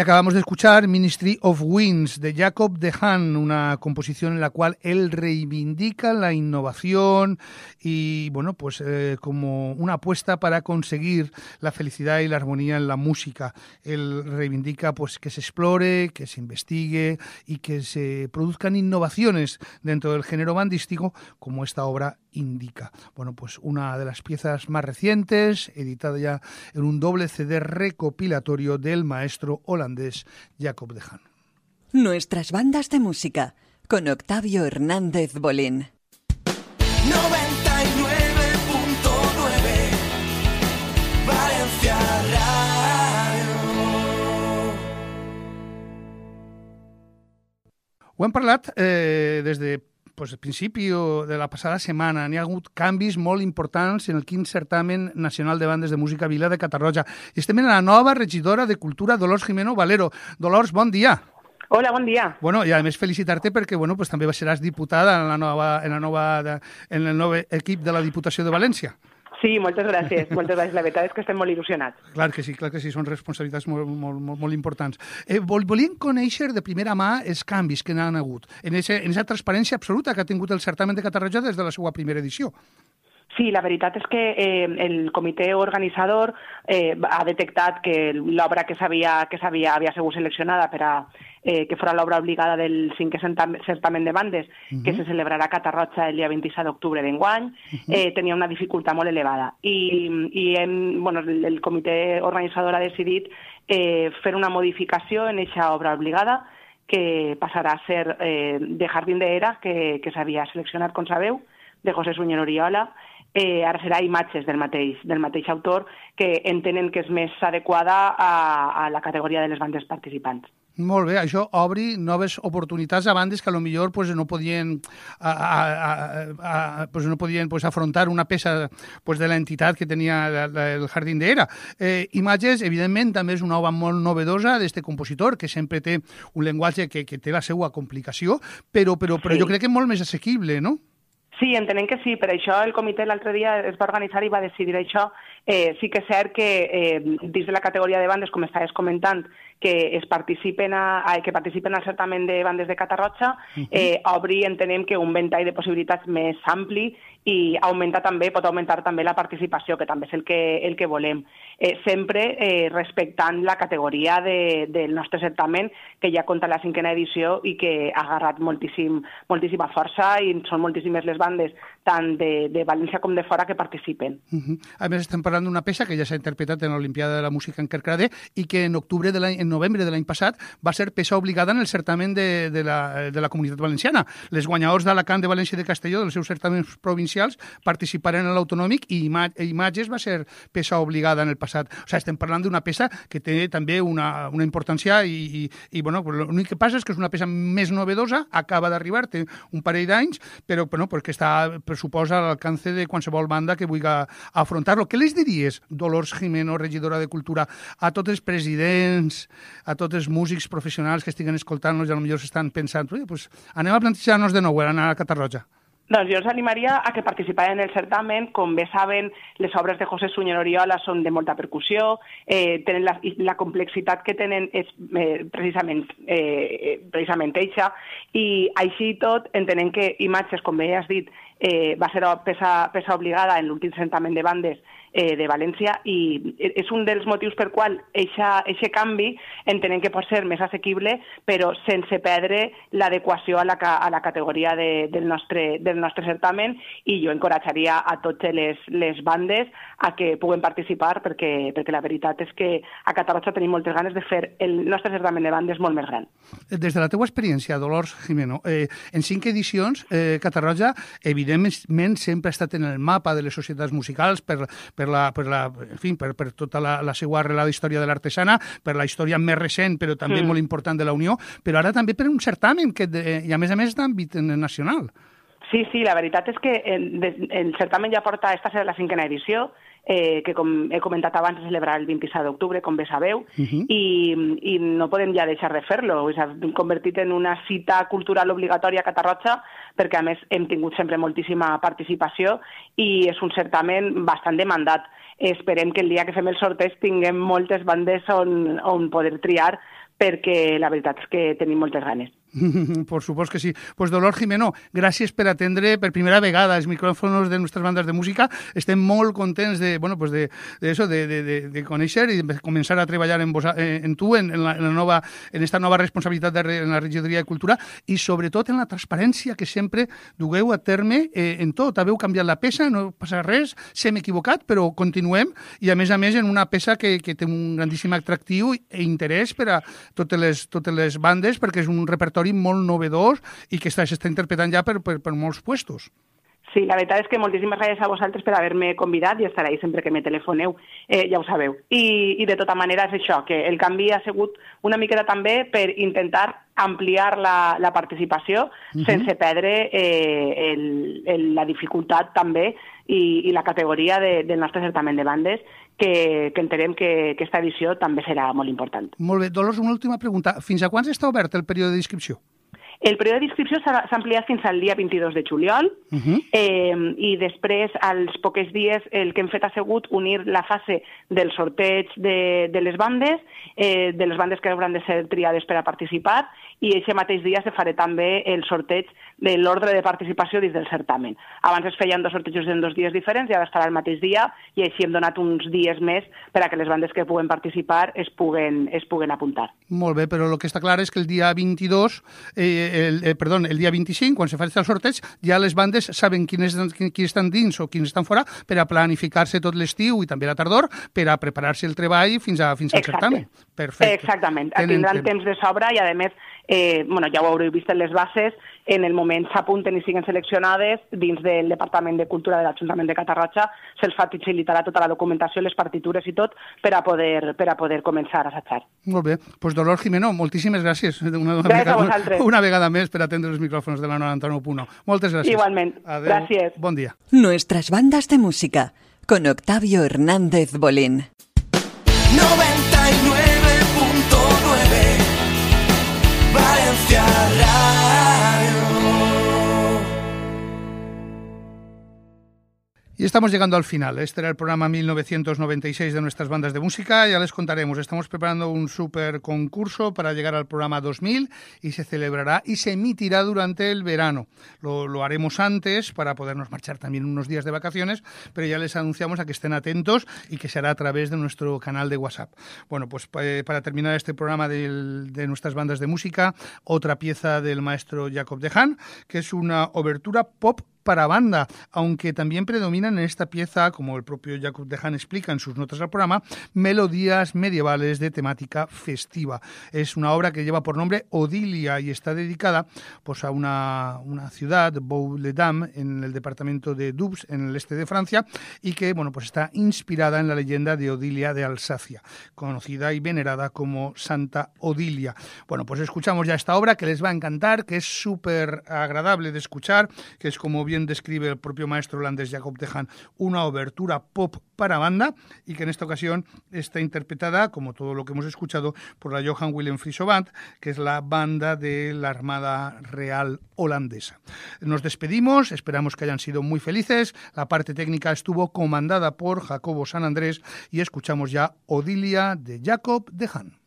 Acabamos de escuchar Ministry of Winds de Jacob de Han, una composición en la cual él reivindica la innovación y, bueno, pues eh, como una apuesta para conseguir la felicidad y la armonía en la música. Él reivindica pues que se explore, que se investigue y que se produzcan innovaciones dentro del género bandístico, como esta obra indica. Bueno, pues una de las piezas más recientes, editada ya en un doble CD recopilatorio del maestro holandés Jacob de Han.
Nuestras bandas de música con Octavio Hernández Bolín.
99.9 Valencia Radio.
Hem parlat eh, des de pues, el principi de la passada setmana. N'hi ha hagut canvis molt importants en el quin certamen nacional de bandes de música Vila de Catarroja. I estem en la nova regidora de Cultura, Dolors Jimeno Valero. Dolors, bon dia.
Hola, bon dia.
Bueno, i a més felicitar-te perquè bueno, pues, també seràs diputada en, la nova, en, la nova, de, en el nou equip de la Diputació de València.
Sí, moltes gràcies, moltes gràcies. La veritat és que estem molt il·lusionats.
Clar que sí, clar que sí, són responsabilitats molt, molt, molt, molt importants. Eh, vol, volíem conèixer de primera mà els canvis que n'han hagut, en aquesta transparència absoluta que ha tingut el certamen de Catarroja des de la seva primera edició.
Sí, la veritat és que eh, el comitè organitzador eh, ha detectat que l'obra que s'havia que s'havia havia sigut seleccionada per a eh, que fora l'obra obligada del cinquè certamen de bandes, uh -huh. que se celebrarà a Catarroja el dia 27 d'octubre d'enguany, uh -huh. eh, tenia una dificultat molt elevada. I, i hem, bueno, el, el comitè organitzador ha decidit eh, fer una modificació en aquesta obra obligada, que passarà a ser eh, de Jardín de Era, que, que s'havia seleccionat, com sabeu, de José Suñer Oriola, eh, ara serà imatges del mateix, del mateix autor que entenen que és més adequada a, a la categoria de les bandes participants.
Molt bé, això obri noves oportunitats a bandes que a lo millor pues, no podien, a, a, a, pues, no podien pues, afrontar una peça pues, de l'entitat que tenia el Jardín de Era. Eh, imatges, evidentment, també és una obra molt novedosa d'este compositor, que sempre té un llenguatge que, que té la seva complicació, però, però, però sí. jo crec que molt més assequible, no?
Sí, entenem que sí. Per això el comitè l'altre dia es va organitzar i va decidir això. Eh, sí que és cert que eh, dins de la categoria de bandes, com estaves comentant, que es participen a, a, que participen al certamen de bandes de Catarroja, eh, obri entenem que un ventall de possibilitats més ampli i augmenta també, pot augmentar també la participació, que també és el que, el que volem. Eh, sempre eh, respectant la categoria de, del nostre certamen, que ja compta la cinquena edició i que ha agarrat moltíssim, moltíssima força i són moltíssimes les bandes, tant de, de València com de fora, que participen.
Uh -huh. A més, estem parlant d'una peça que ja s'ha interpretat en l'Olimpiada de la Música en Kerkrade i que en octubre de l'any novembre de l'any passat va ser peça obligada en el certamen de, de, la, de la Comunitat Valenciana. Les guanyadors d'Alacant, de València i de Castelló, dels seus certaments provincials, participaren en l'autonòmic i ima Imatges va ser peça obligada en el passat. O sigui, estem parlant d'una peça que té també una, una importància i, i, i bueno, l'únic que passa és que és una peça més novedosa, acaba d'arribar, té un parell d'anys, però bueno, perquè està, pressuposa l'alcance de qualsevol banda que vulgui afrontar-lo. Què les diries, Dolors Jimeno, regidora de Cultura, a tots els presidents, a tots els músics professionals que estiguen escoltant-nos i potser s'estan pensant pues, anem a plantejar-nos de nou, anar a Catarroja.
Doncs jo els animaria a que participaren en el certamen. Com bé saben, les obres de José Suñer Oriola són de molta percussió, eh, tenen la, la complexitat que tenen és eh, precisament, eh, precisament eixa, i així tot entenem que imatges, com bé has dit, eh, va ser peça, peça obligada en l'últim certamen de bandes eh, de València i és un dels motius per qual aquest canvi entenem que pot ser més assequible però sense perdre l'adequació a, la, a la categoria de, del, nostre, del nostre certamen i jo encoratjaria a totes les, les bandes a que puguen participar perquè, perquè la veritat és que a Catarroja tenim moltes ganes de fer el nostre certamen de bandes molt més gran.
Des de la teua experiència, Dolors Jimeno, eh, en cinc edicions, eh, Catarroja evidentment sempre ha estat en el mapa de les societats musicals per, per, la, per, la, en fi, per, per tota la, la seva arrelada història de l'artesana, per la història més recent, però també mm. molt important de la Unió, però ara també per un certamen que, de, i a més a més d'àmbit nacional.
Sí, sí, la veritat és que el, el certamen ja porta, esta serà la cinquena edició, eh, que com he comentat abans, es celebrarà el 27 d'octubre, com bé sabeu,
Uh -huh.
i, i no podem ja deixar de fer-lo. S'ha convertit en una cita cultural obligatòria a Catarroja, perquè a més hem tingut sempre moltíssima participació i és un certamen bastant demandat. Esperem que el dia que fem el sorteig tinguem moltes bandes on, on poder triar perquè la veritat és que tenim moltes ganes.
Por supuesto que sí. Pues Dolor Jimeno, gràcies per atendre per primera vegada els micròfons de nostres bandes de música. Estem molt contents de, bueno, pues de, de eso, de, de, de, de conèixer i de començar a treballar en, vos, en, en tu, en, en, la, en, la nova, en esta nova responsabilitat de, en la regidoria de cultura i sobretot en la transparència que sempre dugueu a terme eh, en tot. Haveu canviat la peça, no passa res, s'hem equivocat, però continuem i a més a més en una peça que, que té un grandíssim atractiu i interès per a totes les, totes les bandes perquè és un repertori molt novedós i que s'està interpretant ja per, per, per molts puestos.
Sí, la veritat és que moltíssimes gràcies a vosaltres per haver-me convidat i estaré sempre que me telefoneu, eh, ja ho sabeu. I, I de tota manera és això, que el canvi ha sigut una miqueta també per intentar ampliar la, la participació uh -huh. sense perdre eh, el, el, la dificultat també i, i la categoria de, del nostre certament de bandes que, que entenem que, que aquesta edició també serà molt important.
Molt bé. Dolors, una última pregunta. Fins a quan està obert el període d'inscripció?
El període d'inscripció s'ha ampliat fins al dia 22 de juliol
uh -huh.
eh, i després, als pocs dies, el que hem fet ha sigut unir la fase del sorteig de, de les bandes, eh, de les bandes que hauran de ser triades per a participar, i aquest mateix dia se farà també el sorteig de l'ordre de participació dins del certamen. Abans es feien dos sortejos en dos dies diferents i ara es farà el mateix dia i així hem donat uns dies més per a que les bandes que puguen participar es puguen, es puguen apuntar.
Molt bé, però el que està clar és que el dia 22 eh, el, eh, perdó, el dia 25, quan se fa el sorteig, ja les bandes saben quins, quins estan dins o quins estan fora per a planificar-se tot l'estiu i també la tardor per a preparar-se el treball fins, a, fins al certamen. Perfecte.
Exactament. Tenen Tindran temps de sobra i, a més, eh, bueno, ja ho haureu vist en les bases, en el moment s'apunten i siguen seleccionades dins del Departament de Cultura de l'Ajuntament de Catarroja se'ls facilitarà tota la documentació, les partitures i tot per a poder, per a poder començar a assajar.
Molt bé. Doncs pues Dolors Jimeno, moltíssimes gràcies. Una, una,
gràcies
vegada. Una vegada més per atendre els micròfons de la 99.1. Moltes gràcies.
Igualment.
Adeu.
Gràcies.
Bon dia.
Nuestras bandas de música con Octavio Hernández Bolín.
99.9
Y estamos llegando al final. Este era el programa 1996 de nuestras bandas de música. Ya les contaremos. Estamos preparando un super concurso para llegar al programa 2000 y se celebrará y se emitirá durante el verano. Lo, haremos antes para podernos marchar también unos días de vacaciones, pero ya les anunciamos a que estén atentos y que será a través de nuestro canal de WhatsApp. Bueno, pues eh, para terminar este programa de nuestras bandas de música, otra pieza del maestro Jacob Dehan, que es una obertura pop para banda, aunque también predominan en esta pieza, como el propio Jacob Dehan explica en sus notas al programa, melodías medievales de temática festiva. Es una obra que lleva por nombre Odilia y está dedicada pues, a una, una ciudad, Beau-les-Dames, en el departamento de Doubs, en el este de Francia, y que bueno, pues está inspirada en la leyenda de Odilia de Alsacia, conocida y venerada como Santa Odilia. Bueno, pues escuchamos ya esta obra que les va a encantar, que es súper agradable de escuchar, que es como bien describe el propio maestro holandés Jacob Dehan, una obertura pop para banda y que en esta ocasión está interpretada, como todo lo que hemos escuchado, por la Johan Willem Friso Band, que es la banda de la Armada Real holandesa. Nos despedimos, esperamos que hayan sido muy felices. La parte técnica estuvo comandada por Jacobo San Andrés y escuchamos ya Odilia de Jacob Dehan.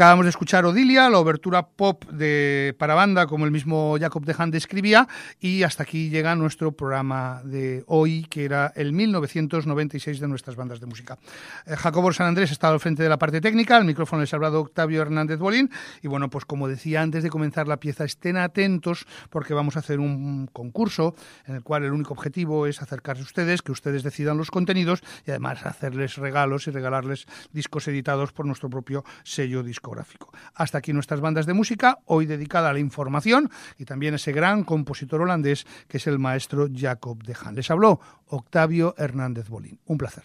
Acabamos de escuchar Odilia, la obertura pop de para banda, como el mismo Jacob de Hand describía, y hasta aquí llega nuestro programa de hoy, que era el 1996 de nuestras bandas de música. Eh, Jacobo San Andrés está al frente de la parte técnica, al micrófono les ha hablado Octavio Hernández Bolín, y bueno, pues como decía antes de comenzar la pieza, estén atentos porque vamos a hacer un concurso en el cual el único objetivo es acercarse a ustedes, que ustedes decidan los contenidos y además hacerles regalos y regalarles discos editados por nuestro propio sello disco Hasta aquí nuestras bandas de música, hoy dedicada a la información y también ese gran compositor holandés que es el maestro Jacob de Han. Les habló Octavio Hernández Bolín. Un placer.